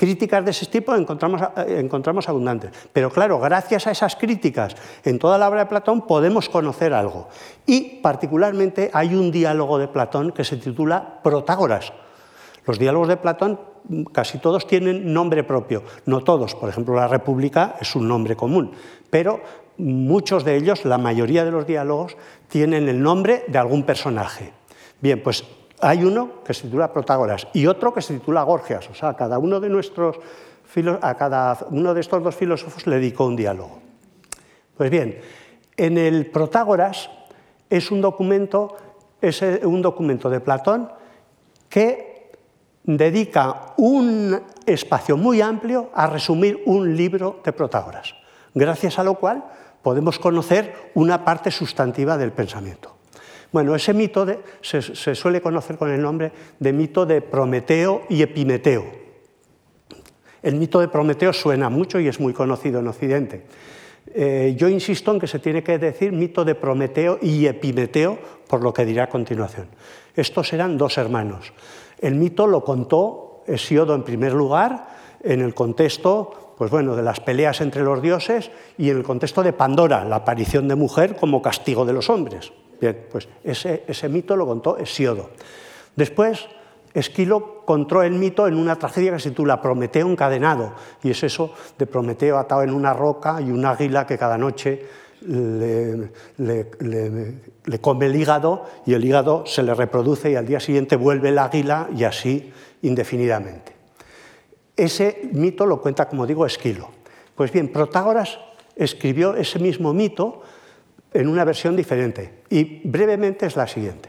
Críticas de ese tipo encontramos, eh, encontramos abundantes. Pero claro, gracias a esas críticas en toda la obra de Platón podemos conocer algo. Y particularmente hay un diálogo de Platón que se titula Los diálogos de Platón mm, casi todos tienen nombre propio. No todos, por ejemplo, la República es un nombre común, pero muchos de ellos, la mayoría de los diálogos, tienen el nombre de algún personaje. Bien, pues hay uno que se titula Protágoras y otro que se titula Gorgias. O sea, cada uno de nuestros a cada uno de estos dos filósofos le dedicó un diálogo. Pues bien, en el Protágoras es un documento, es un documento de Platón que dedica un espacio muy amplio a resumir un libro de Protágoras, gracias a lo cual podemos conocer una parte sustantiva del pensamiento. Bueno, ese mito se, suele conocer con el nombre de mito de Prometeo y Epimeteo. El mito de Prometeo suena mucho y es muy conocido en Occidente. Eh, yo insisto en que se tiene que decir mito de Prometeo y Epimeteo, por lo que diré a continuación. Estos eran dos hermanos. El mito lo contó Hesiodo en primer lugar, en el contexto pues bueno, de las peleas entre los dioses y en el contexto de Pandora, la aparición de mujer como castigo de los hombres. Bien, pues ese, ese mito lo contó Hesiodo. Después, Esquilo contó el mito en una tragedia que se titula Prometeo encadenado, y es eso de Prometeo atado en una roca y un águila que cada noche le, le, come el hígado y el hígado se le reproduce y al día siguiente vuelve el águila y así indefinidamente. Ese mito lo cuenta, como digo, Esquilo. Pues bien, Protágoras escribió ese mismo mito en una versión diferente. Y brevemente es la siguiente.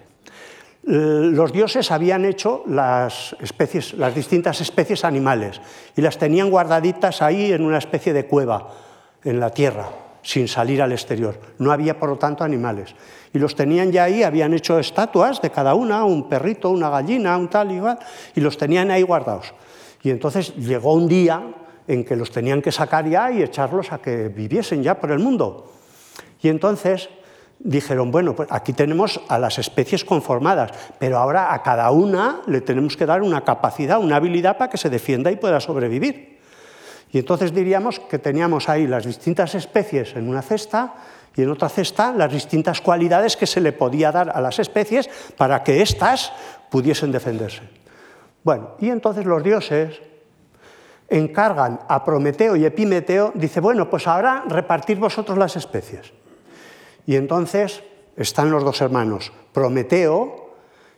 Los dioses habían hecho las, especies, las distintas especies animales y las tenían guardaditas ahí en una especie de cueva en la tierra, sin salir al exterior. No había, por lo tanto, animales. Y los tenían ya ahí, habían hecho estatuas de cada una, un perrito, una gallina, un tal y igual, y los tenían ahí guardados. Y entonces llegó un día en que los tenían que sacar ya y echarlos a que viviesen ya por el mundo. Y entonces dijeron, bueno, pues aquí tenemos a las especies conformadas, pero ahora a cada una le tenemos que dar una capacidad, una habilidad para que se defienda y pueda sobrevivir. Y entonces diríamos que teníamos ahí las distintas especies en una cesta y en otra cesta las distintas cualidades que se le podía dar a las especies para que éstas pudiesen defenderse. Bueno, y entonces los dioses encargan a Prometeo y Epimeteo, dice, bueno, pues ahora repartir vosotros las especies. Y entonces están los dos hermanos, Prometeo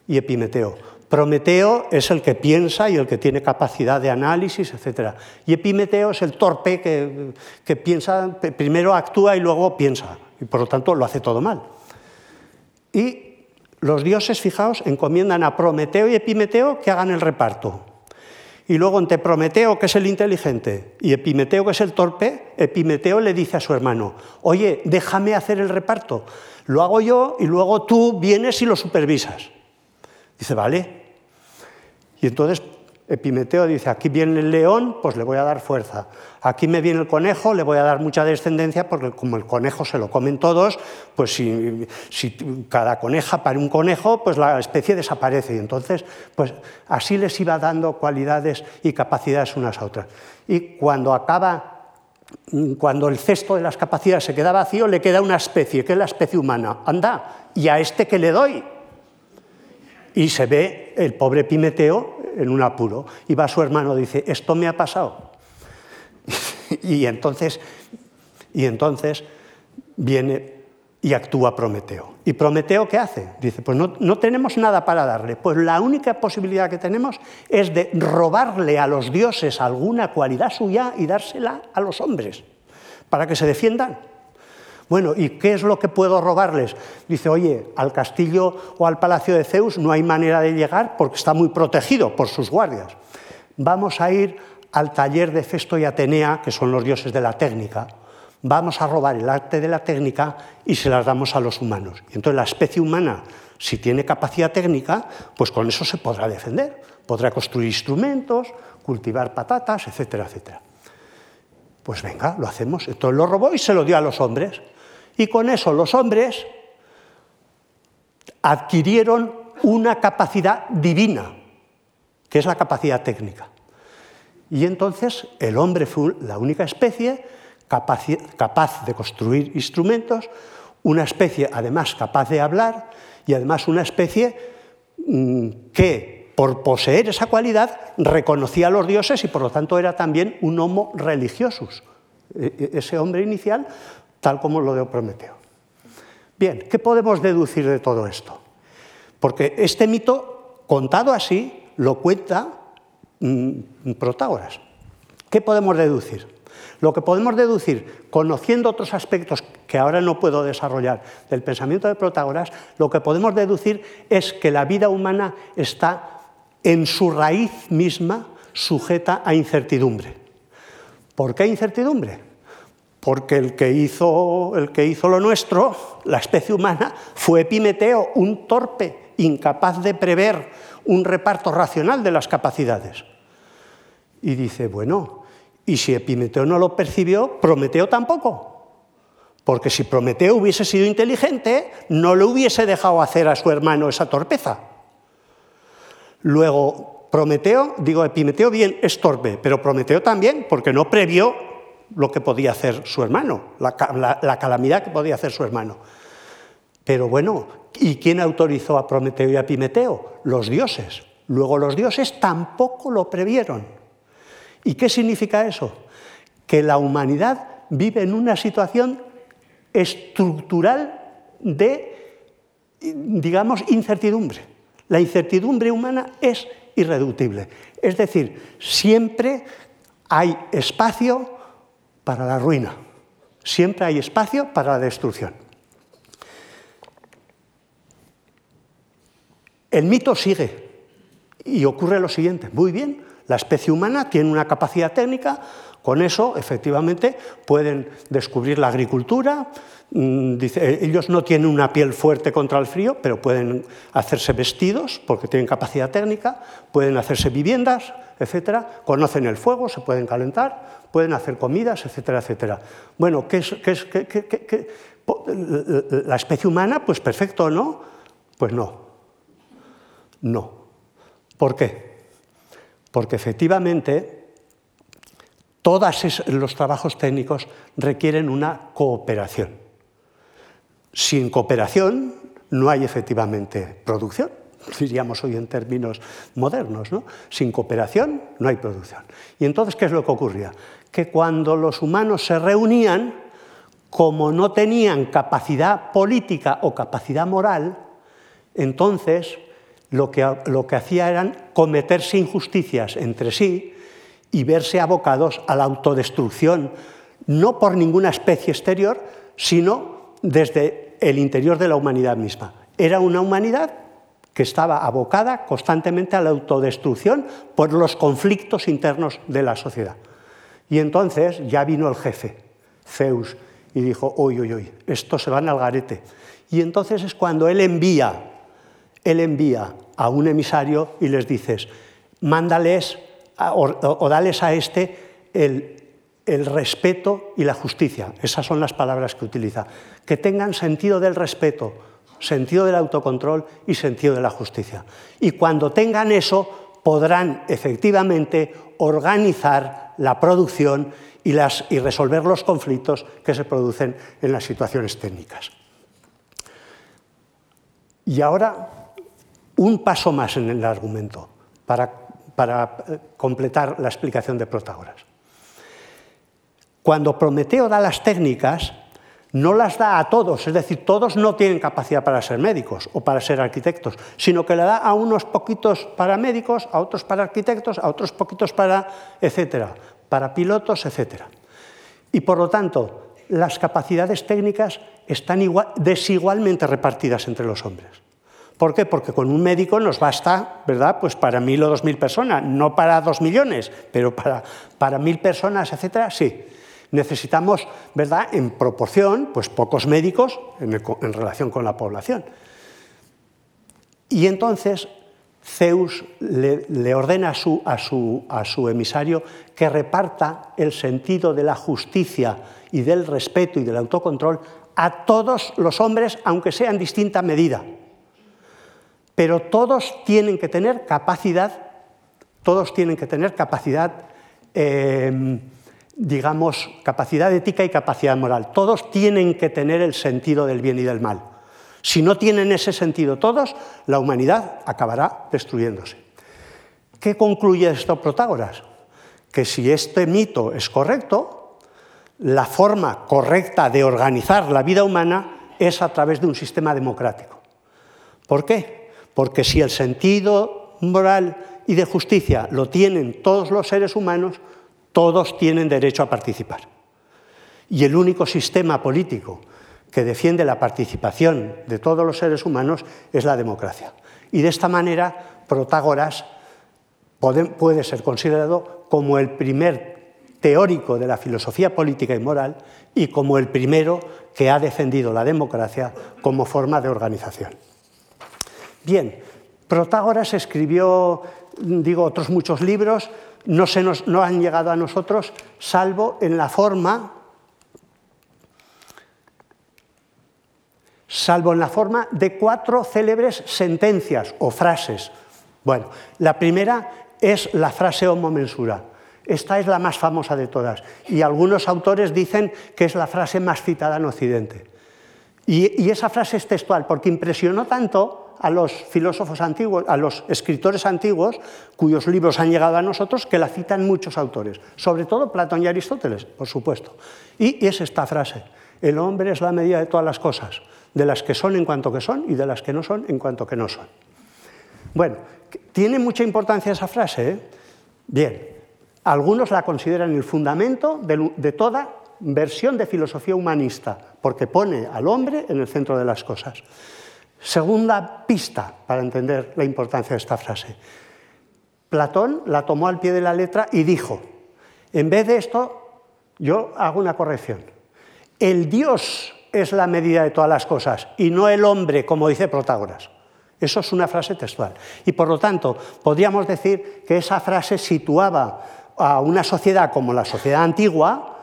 y Epimeteo. Prometeo es el que piensa y el que tiene capacidad de análisis, etc. Y Epimeteo es el torpe que, que piensa, primero actúa y luego piensa, y por lo tanto lo hace todo mal. Y los dioses, fijaos, encomiendan a Prometeo y Epimeteo que hagan el reparto. Y luego entre Prometeo, que es el inteligente, y Epimeteo, que es el torpe, Epimeteo le dice a su hermano, oye, déjame hacer el reparto, lo hago yo y luego tú vienes y lo supervisas. Dice, vale. Y entonces Epimeteo dice, aquí viene el león, pues le voy a dar fuerza. Aquí me viene el conejo, le voy a dar mucha descendencia, porque como el conejo se lo comen todos, pues si, cada coneja para un conejo, pues la especie desaparece. Y entonces, pues así les iba dando cualidades y capacidades unas a otras. Y cuando acaba, cuando el cesto de las capacidades se queda vacío, le queda una especie, que es la especie humana. Anda, ¿y a este que le doy? Y se ve el pobre Epimeteo en un apuro. Y va su hermano dice, esto me ha pasado. y, entonces, y entonces viene y actúa Prometeo. ¿Y Prometeo qué hace? Dice, pues no, no, tenemos nada para darle. Pues la única posibilidad que tenemos es de robarle a los dioses alguna cualidad suya y dársela a los hombres, para que se defiendan. Bueno, ¿y qué es lo que puedo robarles? Dice, oye, al castillo o al palacio de Zeus no hay manera de llegar porque está muy protegido por sus guardias. Vamos a ir al taller de Festo y Atenea, que son los dioses de la técnica. Vamos a robar el arte de la técnica y se las damos a los humanos. Y entonces la especie humana Si tiene capacidad técnica, pues con eso se podrá defender. Podrá construir instrumentos, cultivar patatas, etcétera, etcétera. Pues venga, lo hacemos. Entonces lo robó y se lo dio a los hombres. Y con eso los hombres adquirieron una capacidad divina, que es la capacidad técnica. Y entonces el hombre fue la única especie capaz de construir instrumentos, una especie además capaz de hablar y además una especie mm, que por poseer esa cualidad reconocía a los dioses y por lo tanto era también un homo religiosus, e, e, ese hombre inicial tal como lo de Prometeo. Bien, ¿qué podemos deducir de todo esto? Porque este mito, contado así, lo cuenta mm, Protágoras. ¿Qué podemos deducir? Lo que podemos deducir, conociendo otros aspectos que ahora no puedo desarrollar del pensamiento de Protágoras, lo que podemos deducir es que la vida humana está en su raíz misma sujeta a incertidumbre. ¿Por qué incertidumbre? Porque el que hizo, el que hizo lo nuestro, la especie humana, fue Epimeteo, un torpe, incapaz de prever un reparto racional de las capacidades. Y dice, bueno, y si Epimeteo no lo percibió, Prometeo tampoco. Porque si Prometeo hubiese sido inteligente, no le hubiese dejado hacer a su hermano esa torpeza. Luego, Prometeo, digo, Epimeteo bien es torpe, pero Prometeo también, porque no previó lo que podía hacer su hermano, la, la calamidad que podía hacer su hermano. Pero bueno, ¿y quién autorizó a Prometeo y a Epimeteo? Los dioses. Luego los dioses tampoco lo previeron. ¿Y qué significa eso? Que la humanidad vive en una situación estructural de, digamos, incertidumbre. La incertidumbre humana es irreductible. Es decir, siempre hay espacio para la ruina, siempre hay espacio para la destrucción. El mito sigue y ocurre lo siguiente. Muy bien, la especie humana tiene una capacidad técnica, con eso efectivamente pueden descubrir la agricultura, mm, eh, ellos no tienen una piel fuerte contra el frío, pero pueden hacerse vestidos porque tienen capacidad técnica, pueden hacerse viviendas, etcétera, conocen el fuego, se pueden calentar, pueden hacer comidas, etcétera, etcétera. Bueno, ¿qué es, la especie humana? Pues perfecto, ¿no? Pues no. No. ¿Por qué? porque efectivamente todos los trabajos técnicos requieren una cooperación. Sin cooperación no hay efectivamente producción, diríamos hoy en términos modernos. ¿no? Sin cooperación no hay producción. Y entonces, ¿qué es lo que ocurría? Que cuando los humanos se reunían, como no tenían capacidad política o capacidad moral, entonces lo que, lo que hacía eran cometerse injusticias entre sí y verse abocados a la autodestrucción, no por ninguna especie exterior, sino desde el interior de la humanidad misma. Era una humanidad que estaba abocada constantemente a la autodestrucción por los conflictos internos de la sociedad. Y entonces ya vino el jefe, Zeus, y dijo, uy, uy, uy, esto se van al garete. Y entonces es cuando él envía, él envía a un emisario y les dices, mándales o, dales a este el, el respeto y la justicia. Esas son las palabras que utiliza. Que tengan sentido del respeto, sentido del autocontrol y sentido de la justicia. Y cuando tengan eso, podrán efectivamente organizar la producción y, resolver los conflictos que se producen en las situaciones técnicas. Y ahora un paso más en el argumento para, eh, completar la explicación de Protágoras. Cuando Prometeo da las técnicas, no las da a todos, es decir, todos no tienen capacidad para ser médicos o para ser arquitectos, sino que le da a unos poquitos para médicos, a otros para arquitectos, a otros poquitos para, etcétera, para pilotos, etcétera. Y por lo tanto, las capacidades técnicas están desigualmente repartidas entre los hombres. ¿Por qué? Porque con un médico nos basta, ¿verdad? Pues para mil o dos mil personas, no para dos millones, pero para, para mil personas, etcétera, sí. Necesitamos, ¿verdad? En proporción, pues pocos médicos en, relación con la población. Y entonces Zeus le, ordena a su, a, su, a su emisario que reparta el sentido de la justicia y del respeto y del autocontrol a todos los hombres, aunque sea en distinta medida. Pero todos tienen que tener capacidad, todos tienen que tener capacidad, em, digamos, capacidad ética y capacidad moral. Todos tienen que tener el sentido del bien y del mal. Si no tienen ese sentido todos, la humanidad acabará destruyéndose. ¿Qué concluye esto Protágoras? Que si este mito es correcto, la forma correcta de organizar la vida humana es a través de un sistema democrático. ¿Por qué? Porque si el sentido moral y de justicia lo tienen todos los seres humanos, todos tienen derecho a participar. Y el único sistema político que defiende la participación de todos los seres humanos es la democracia. Y de esta manera, Protágoras puede ser considerado como el primer teórico de la filosofía política y moral y como el primero que ha defendido la democracia como forma de organización. Bien, Protágoras escribió, digo, otros muchos libros, no, se nos, no han llegado a nosotros, salvo en la forma salvo en la forma de cuatro célebres sentencias o frases. Bueno, la primera es la frase homo mensura. Esta es la más famosa de todas y algunos autores dicen que es la frase más citada en Occidente. Y, esa frase es textual porque impresionó tanto a los filósofos antiguos, a los escritores antiguos, cuyos libros han llegado a nosotros, que la citan muchos autores, sobre todo Platón y Aristóteles, por supuesto. y es esta frase, el hombre es la medida de todas las cosas de las que son en cuanto que son y de las que no son en cuanto que no son. Bueno, tiene mucha importancia esa frase. ¿eh? Bien, algunos la consideran el fundamento de, toda versión de filosofía humanista, porque pone al hombre en el centro de las cosas. Segunda pista para entender la importancia de esta frase. Platón la tomó al pie de la letra y dijo, en vez de esto, yo hago una corrección. El Dios es la medida de todas las cosas y no el hombre, como dice Protágoras. Eso es una frase textual. Y por lo tanto, podríamos decir que esa frase situaba a una sociedad como la sociedad antigua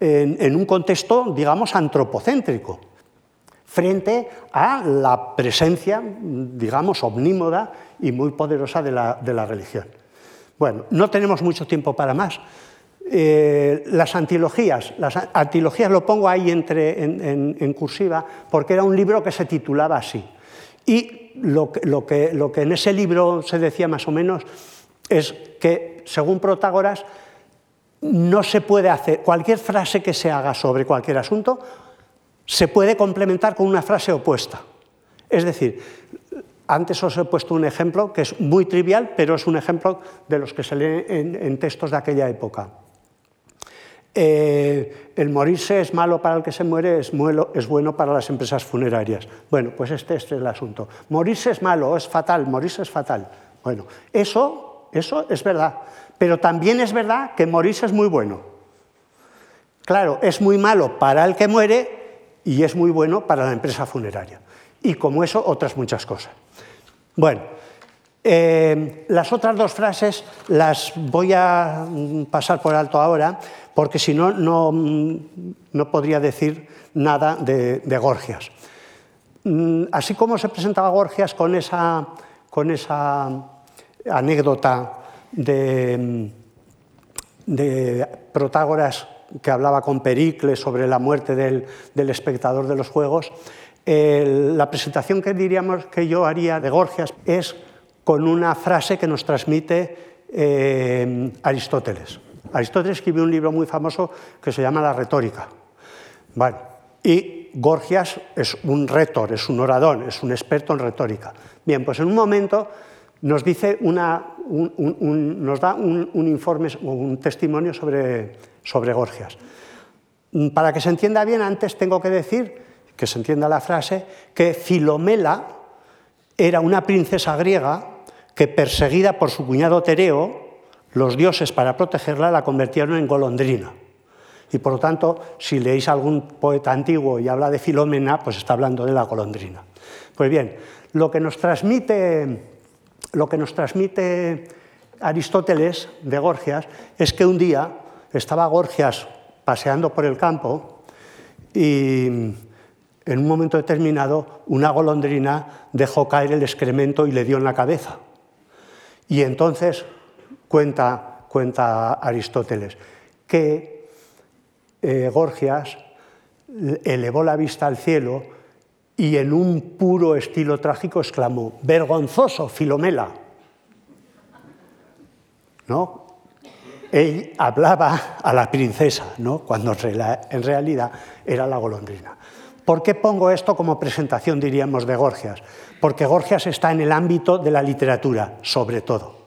en, un contexto, digamos, antropocéntrico, frente a la presencia, digamos, omnímoda y muy poderosa de la, religión. Bueno, no tenemos mucho tiempo para más. Eh, las antilogías, las antilogías lo pongo ahí entre, en, cursiva porque era un libro que se titulaba así. Y lo, que, lo que en ese libro se decía más o menos es que, según Protágoras, no se puede hacer, cualquier frase que se haga sobre cualquier asunto se puede complementar con una frase opuesta. Es decir, antes os he puesto un ejemplo que es muy trivial, pero es un ejemplo de los que se leen en textos de aquella época. Eh, el morirse es malo para el que se muere, es, bueno para las empresas funerarias. Bueno, pues este, este, es el asunto. Morirse es malo, es fatal, morirse es fatal. Bueno, eso, eso es verdad, pero también es verdad que morirse es muy bueno. Claro, es muy malo para el que muere y es muy bueno para la empresa funeraria. Y como eso, otras muchas cosas. Bueno, eh, las otras dos frases las voy a pasar por alto ahora, porque si no, no, podría decir nada de, Gorgias. Mm, así como se presentaba Gorgias con esa, con esa anécdota de, de, Protágoras que hablaba con Pericles sobre la muerte del, espectador de los juegos, la presentación que diríamos que yo haría de Gorgias es con una frase que nos transmite eh, Aristóteles. Aristóteles escribió un libro muy famoso que se llama La retórica. Y Gorgias es un retor, es un orador, es un experto en retórica. Bien, pues en un momento nos, dice una, nos da un, informe o un testimonio sobre, sobre Gorgias. Para que se entienda bien, antes tengo que decir, que se entienda la frase, que Filomela era una princesa griega que perseguida por su cuñado Tereo, los dioses para protegerla la convirtieron en golondrina. Y por lo tanto, si leéis algún poeta antiguo y habla de Filomena, pues está hablando de la golondrina. Pues bien, lo que nos transmite, lo que nos transmite Aristóteles de Gorgias es que un día estaba Gorgias paseando por el campo y en un momento determinado una golondrina dejó caer el excremento y le dio en la cabeza. Y entonces cuenta, cuenta Aristóteles que eh, Gorgias elevó la vista al cielo y en un puro estilo trágico exclamó, vergonzoso, Filomela. ¿No? Él hablaba a la princesa, ¿no? cuando en realidad era la golondrina. ¿Por qué pongo esto como presentación, diríamos, de Gorgias? Porque Gorgias está en el ámbito de la literatura, sobre todo.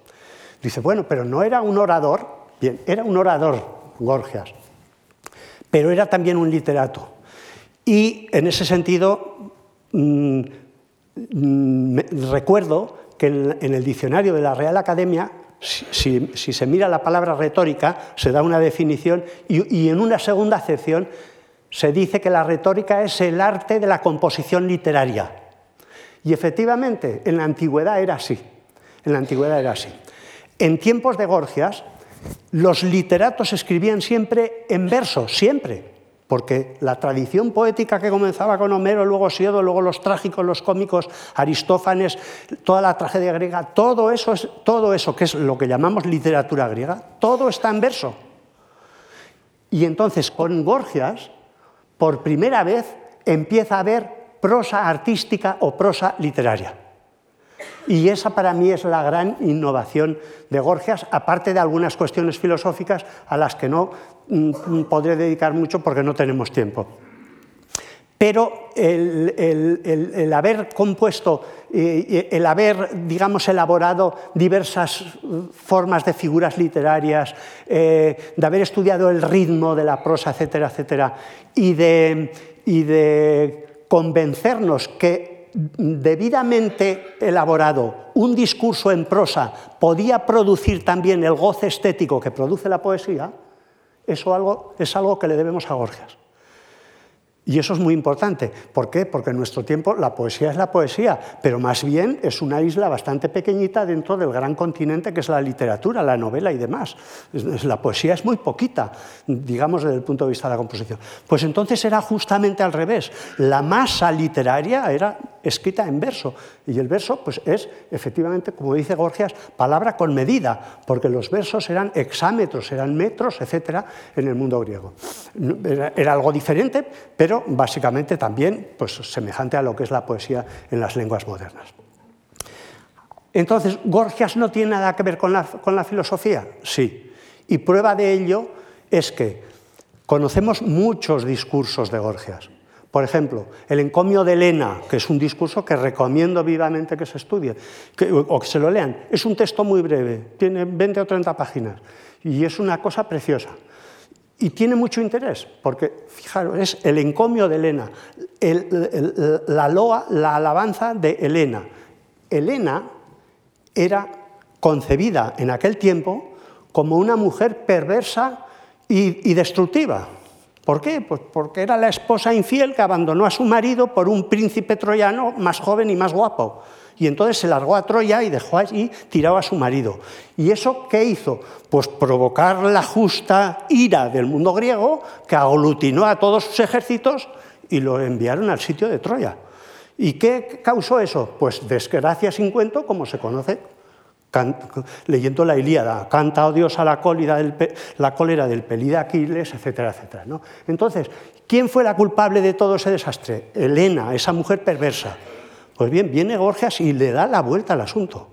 Dice, bueno, pero no era un orador, bien, era un orador, Gorgias, pero era también un literato. Y en ese sentido, mm, mm, recuerdo que en, el diccionario de la Real Academia, si, se mira la palabra retórica, se da una definición y, en una segunda acepción se dice que la retórica es el arte de la composición literaria. Y efectivamente, en la antigüedad era así. En la antigüedad era así. En tiempos de Gorgias, los literatos escribían siempre en verso, siempre porque la tradición poética que comenzaba con Homero, luego Siodo, luego los trágicos, los cómicos, Aristófanes, toda la tragedia griega, todo eso, es, todo eso que es lo que llamamos literatura griega, todo está en verso. Y entonces con Gorgias, por primera vez, empieza a haber prosa artística o prosa literaria. Y esa para mí es la gran innovación de Gorgias, aparte de algunas cuestiones filosóficas a las que no podré dedicar mucho porque no tenemos tiempo. Pero el, haber compuesto, el haber, digamos, elaborado diversas formas de figuras literarias, eh, de haber estudiado el ritmo de la prosa, etcétera, etcétera, y de, y de convencernos que debidamente elaborado, un discurso en prosa, podía producir también el goce estético que produce la poesía, eso es algo que le debemos a Gorgias. Y eso es muy importante. ¿Por qué? Porque en nuestro tiempo la poesía es la poesía, pero más bien es una isla bastante pequeñita dentro del gran continente que es la literatura, la novela y demás. La poesía es muy poquita, digamos, desde el punto de vista de la composición. Pues entonces era justamente al revés. La masa literaria era escrita en verso. Y el verso pues, es, efectivamente, como dice Gorgias, palabra con medida, porque los versos eran hexámetros, eran metros, etcétera, en el mundo griego. Era, algo diferente, pero básicamente también pues, semejante a lo que es la poesía en las lenguas modernas. Entonces, ¿Gorgias no tiene nada que ver con la, con la filosofía? Sí. Y prueba de ello es que conocemos muchos discursos de Gorgias. Por ejemplo, el encomio de Elena, que es un discurso que recomiendo vivamente que se estudie o que se lo lean. Es un texto muy breve, tiene 20 o 30 páginas y es una cosa preciosa. Y tiene mucho interés, porque, fijaros, es el encomio de Elena, la loa, la alabanza de Elena. Elena era concebida en aquel tiempo como una mujer perversa y destructiva. ¿Por qué? Pues porque era la esposa infiel que abandonó a su marido por un príncipe troyano más joven y más guapo. Y entonces se largó a Troya y dejó allí tirado a su marido. ¿Y eso qué hizo? Pues provocar la justa ira del mundo griego que aglutinó a todos sus ejércitos y lo enviaron al sitio de Troya. ¿Y qué causó eso? Pues desgracia sin cuento, como se conoce leyendo la Ilíada, canta oh Dios a la cólera del, la cólera del de Aquiles, etcétera, etcétera. ¿no? Entonces, ¿quién fue la culpable de todo ese desastre? Helena, esa mujer perversa. Pues bien, viene Gorgias y le da la vuelta al asunto,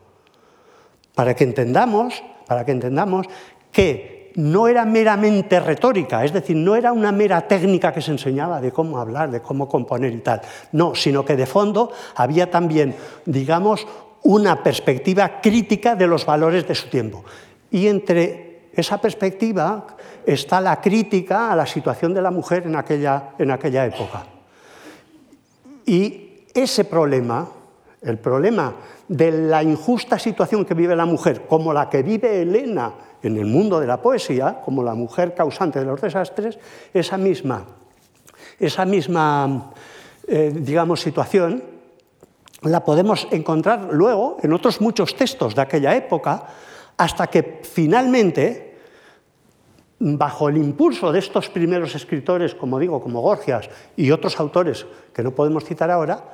para que entendamos, para que entendamos que no era meramente retórica, es decir, no era una mera técnica que se enseñaba de cómo hablar, de cómo componer y tal, no, sino que de fondo había también, digamos, una perspectiva crítica de los valores de su tiempo. Y entre esa perspectiva está la crítica a la situación de la mujer en aquella, en aquella época. Y ese problema, el problema de la injusta situación que vive la mujer, como la que vive Elena en el mundo de la poesía, como la mujer causante de los desastres, esa misma, esa misma eh, digamos, situación la podemos encontrar luego en otros muchos textos de aquella época, hasta que finalmente, bajo el impulso de estos primeros escritores, como digo, como Gorgias y otros autores que no podemos citar ahora,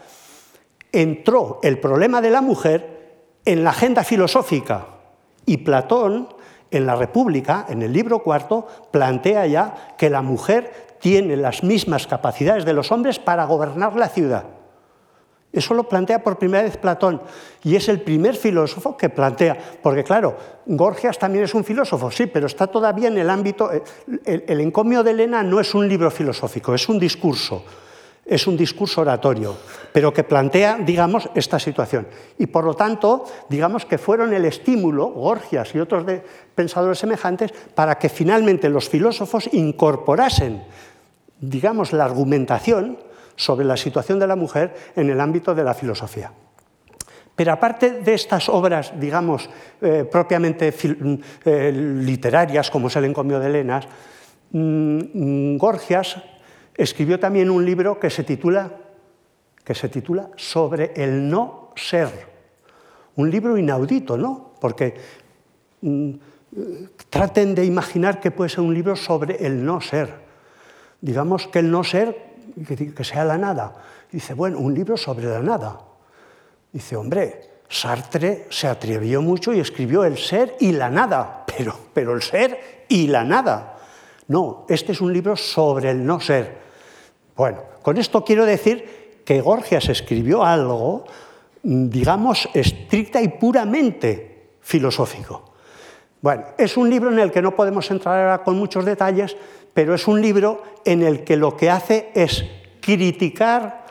entró el problema de la mujer en la agenda filosófica y Platón en la República, en el libro cuarto, plantea ya que la mujer tiene las mismas capacidades de los hombres para gobernar la ciudad. Eso lo plantea por primera vez Platón y es el primer filósofo que plantea, porque claro, Gorgias también es un filósofo, sí, pero está todavía en el ámbito, eh, el, encomio de Elena no es un libro filosófico, es un discurso, es un discurso oratorio, pero que plantea, digamos, esta situación. Y por lo tanto, digamos que fueron el estímulo, Gorgias y otros pensadores semejantes, para que finalmente los filósofos incorporasen, digamos, la argumentación sobre la situación de la mujer en el ámbito de la filosofía. Pero aparte de estas obras, digamos, eh, propiamente mm, eh, literarias, como es el encomio de Elenas, mm, Gorgias escribió también un libro que se titula, que se titula Sobre el no ser. Un libro inaudito, ¿no? Porque mm, traten de imaginar que puede ser un libro sobre el no ser. Digamos que el no ser que sea la nada. Dice, bueno, un libro sobre la nada. Dice, hombre, Sartre se atrevió mucho y escribió el ser y la nada, pero, pero el ser y la nada. No, este es un libro sobre el no ser. Bueno, con esto quiero decir que Gorgias escribió algo, digamos, estricta y puramente filosófico. Bueno, es un libro en el que no podemos entrar ahora con muchos detalles, pero es un libro en el que lo que hace es criticar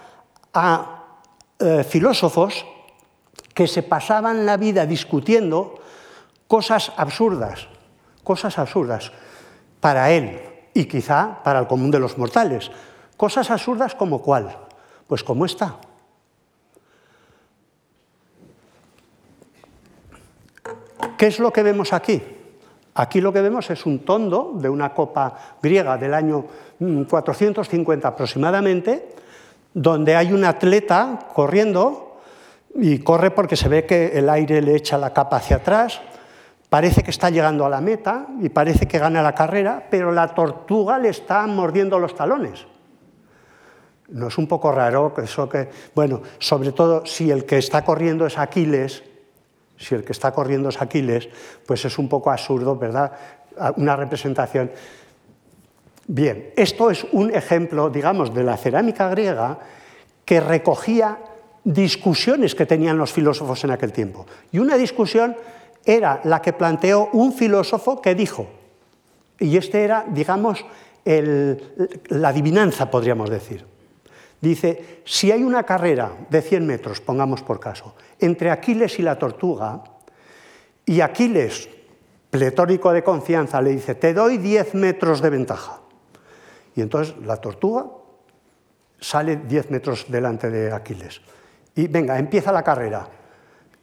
a eh, filósofos que se pasaban la vida discutiendo cosas absurdas, cosas absurdas para él y quizá para el común de los mortales. Cosas absurdas como cuál? Pues como esta. ¿Qué es lo que vemos aquí? Aquí lo que vemos es un tondo de una copa griega del año 450 mm, aproximadamente, donde hay un atleta corriendo y corre porque se ve que el aire le echa la capa hacia atrás, parece que está llegando a la meta y parece que gana la carrera, pero la tortuga le está mordiendo los talones. ¿No es un poco raro eso que, bueno, sobre todo si el que está corriendo es Aquiles, si el que está corriendo es Aquiles, pues es un poco absurdo, ¿verdad? Una representación. Bien, esto es un ejemplo, digamos, de la cerámica griega que recogía discusiones que tenían los filósofos en aquel tiempo. Y una discusión era la que planteó un filósofo que dijo, y este era, digamos, la adivinanza, podríamos decir. Dice, si hay una carrera de 100 metros, pongamos por caso, entre Aquiles y la tortuga, y Aquiles, pletórico de confianza, le dice, te doy 10 metros de ventaja. Y entonces la tortuga sale 10 metros delante de Aquiles. Y venga, empieza la carrera.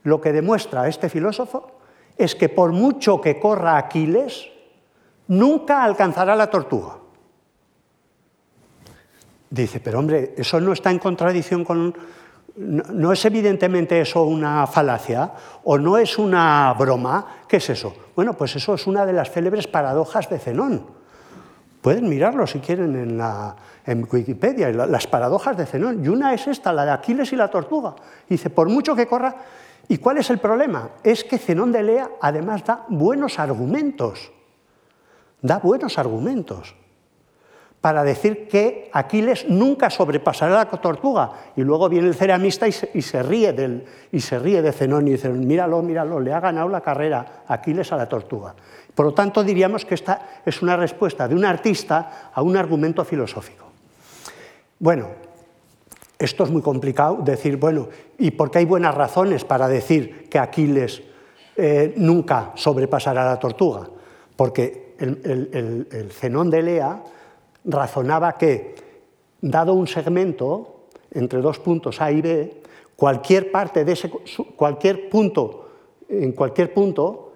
Lo que demuestra este filósofo es que por mucho que corra Aquiles, nunca alcanzará la tortuga. Dice, pero hombre, eso no está en contradicción con... No, es evidentemente eso una falacia o no es una broma. ¿Qué es eso? Bueno, pues eso es una de las célebres paradojas de Zenón. Pueden mirarlo si quieren en, la, en Wikipedia, las paradojas de Zenón. Y una es esta, la de Aquiles y la tortuga. Dice, por mucho que corra... ¿Y cuál es el problema? Es que Zenón de Lea además da buenos argumentos. Da buenos argumentos para decir que Aquiles nunca sobrepasará la tortuga. Y luego viene el ceramista y se, ríe, del, y se ríe de Zenón y dice, míralo, míralo, le ha ganado la carrera Aquiles a la tortuga. Por lo tanto, diríamos que esta es una respuesta de un artista a un argumento filosófico. Bueno, esto es muy complicado, decir, bueno, ¿y por qué hay buenas razones para decir que Aquiles eh, nunca sobrepasará la tortuga? Porque el, el Zenón de Lea razonaba que, dado un segmento entre dos puntos A y B, cualquier parte de ese, cualquier punto, en cualquier punto,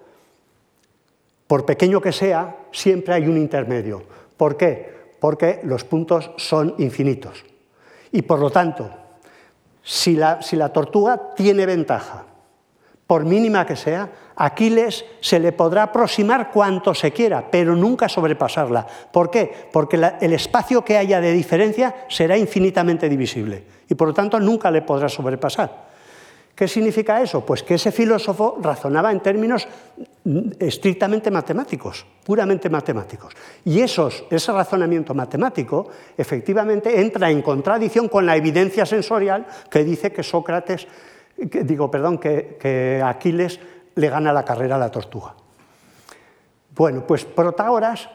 por pequeño que sea, siempre hay un intermedio. ¿Por qué? Porque los puntos son infinitos. Y por lo tanto, si la, si la tortuga tiene ventaja, por mínima que sea, Aquiles se le podrá aproximar cuanto se quiera, pero nunca sobrepasarla. ¿Por qué? Porque el espacio que haya de diferencia será infinitamente divisible y por lo tanto nunca le podrá sobrepasar. ¿Qué significa eso? Pues que ese filósofo razonaba en términos estrictamente matemáticos, puramente matemáticos. Y esos, ese razonamiento matemático efectivamente entra en contradicción con la evidencia sensorial que dice que Sócrates, digo, perdón, que Aquiles le gana la carrera a la tortuga. Bueno, pues Protágoras,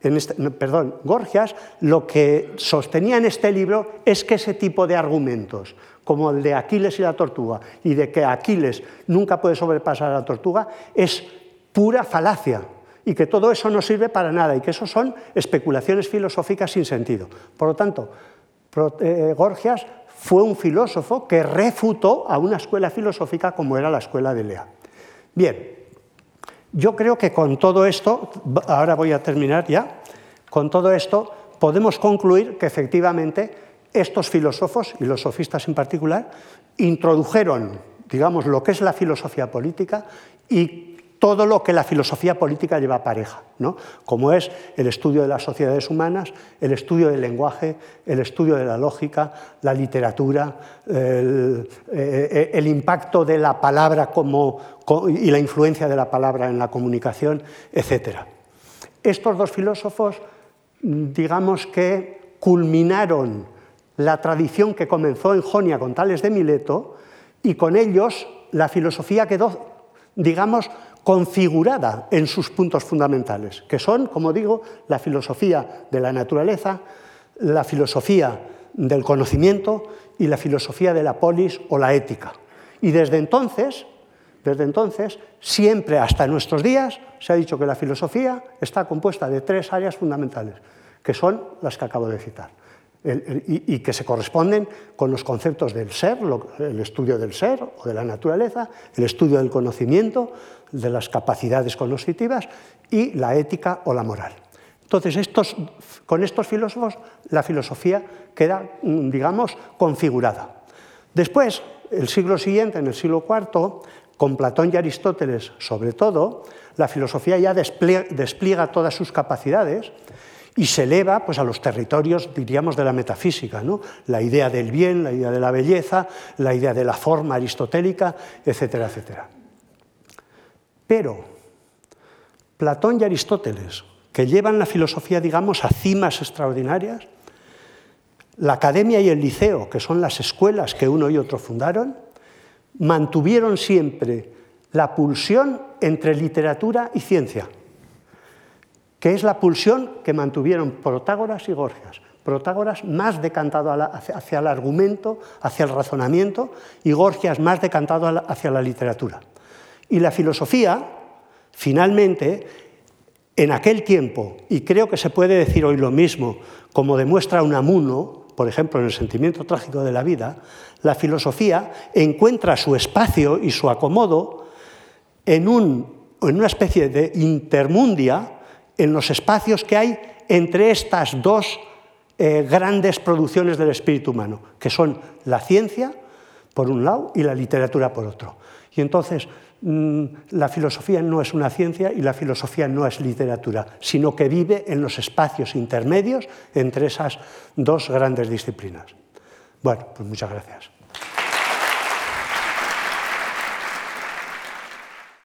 en este, perdón, Gorgias, lo que sostenía en este libro es que ese tipo de argumentos, como el de Aquiles y la tortuga, y de que Aquiles nunca puede sobrepasar a la tortuga, es pura falacia y que todo eso no sirve para nada y que eso son especulaciones filosóficas sin sentido. Por lo tanto, eh, Gorgias fue un filósofo que refutó a una escuela filosófica como era la escuela de Lea. Bien, yo creo que con todo esto, ahora voy a terminar ya, con todo esto podemos concluir que efectivamente estos filósofos, y los sofistas en particular, introdujeron, digamos, lo que es la filosofía política y todo lo que la filosofía política lleva pareja, ¿no? como es el estudio de las sociedades humanas, el estudio del lenguaje, el estudio de la lógica, la literatura, el, eh, el impacto de la palabra como, y la influencia de la palabra en la comunicación, etc. Estos dos filósofos, digamos que culminaron la tradición que comenzó en Jonia con Tales de Mileto y con ellos la filosofía quedó, digamos, configurada en sus puntos fundamentales, que son, como digo, la filosofía de la naturaleza, la filosofía del conocimiento y la filosofía de la polis o la ética. Y desde entonces, desde entonces, siempre hasta nuestros días, se ha dicho que la filosofía está compuesta de tres áreas fundamentales, que son las que acabo de citar y, que se corresponden con los conceptos del ser, el estudio del ser o de la naturaleza, el estudio del conocimiento, de las capacidades cognitivas y la ética o la moral. Entonces, estos, con estos filósofos la filosofía queda, mm, digamos, configurada. Después, el siglo siguiente, en el siglo IV, con Platón y Aristóteles sobre todo, la filosofía ya despliega todas sus capacidades y se eleva pues, a los territorios, diríamos, de la metafísica, ¿no? la idea del bien, la idea de la belleza, la idea de la forma aristotélica, etcétera, etcétera. Pero Platón y Aristóteles, que llevan la filosofía, digamos, a cimas extraordinarias, la academia y el liceo, que son las escuelas que uno y otro fundaron, mantuvieron siempre la pulsión entre literatura y ciencia que es la pulsión que mantuvieron Protágoras y Gorgias. Protágoras más decantado hacia el argumento, hacia el razonamiento, y Gorgias más decantado hacia la literatura. Y la filosofía, finalmente, en aquel tiempo, y creo que se puede decir hoy lo mismo, como demuestra Unamuno, por ejemplo, en el sentimiento trágico de la vida, la filosofía encuentra su espacio y su acomodo en, en una especie de intermundia en los espacios que hay entre estas dos eh, grandes producciones del espíritu humano, que son la ciencia, por un lado, y la literatura, por otro. Y entonces, mm, la filosofía no es una ciencia y la filosofía no es literatura, sino que vive en los espacios intermedios entre esas dos grandes disciplinas. Bueno, pues muchas gracias.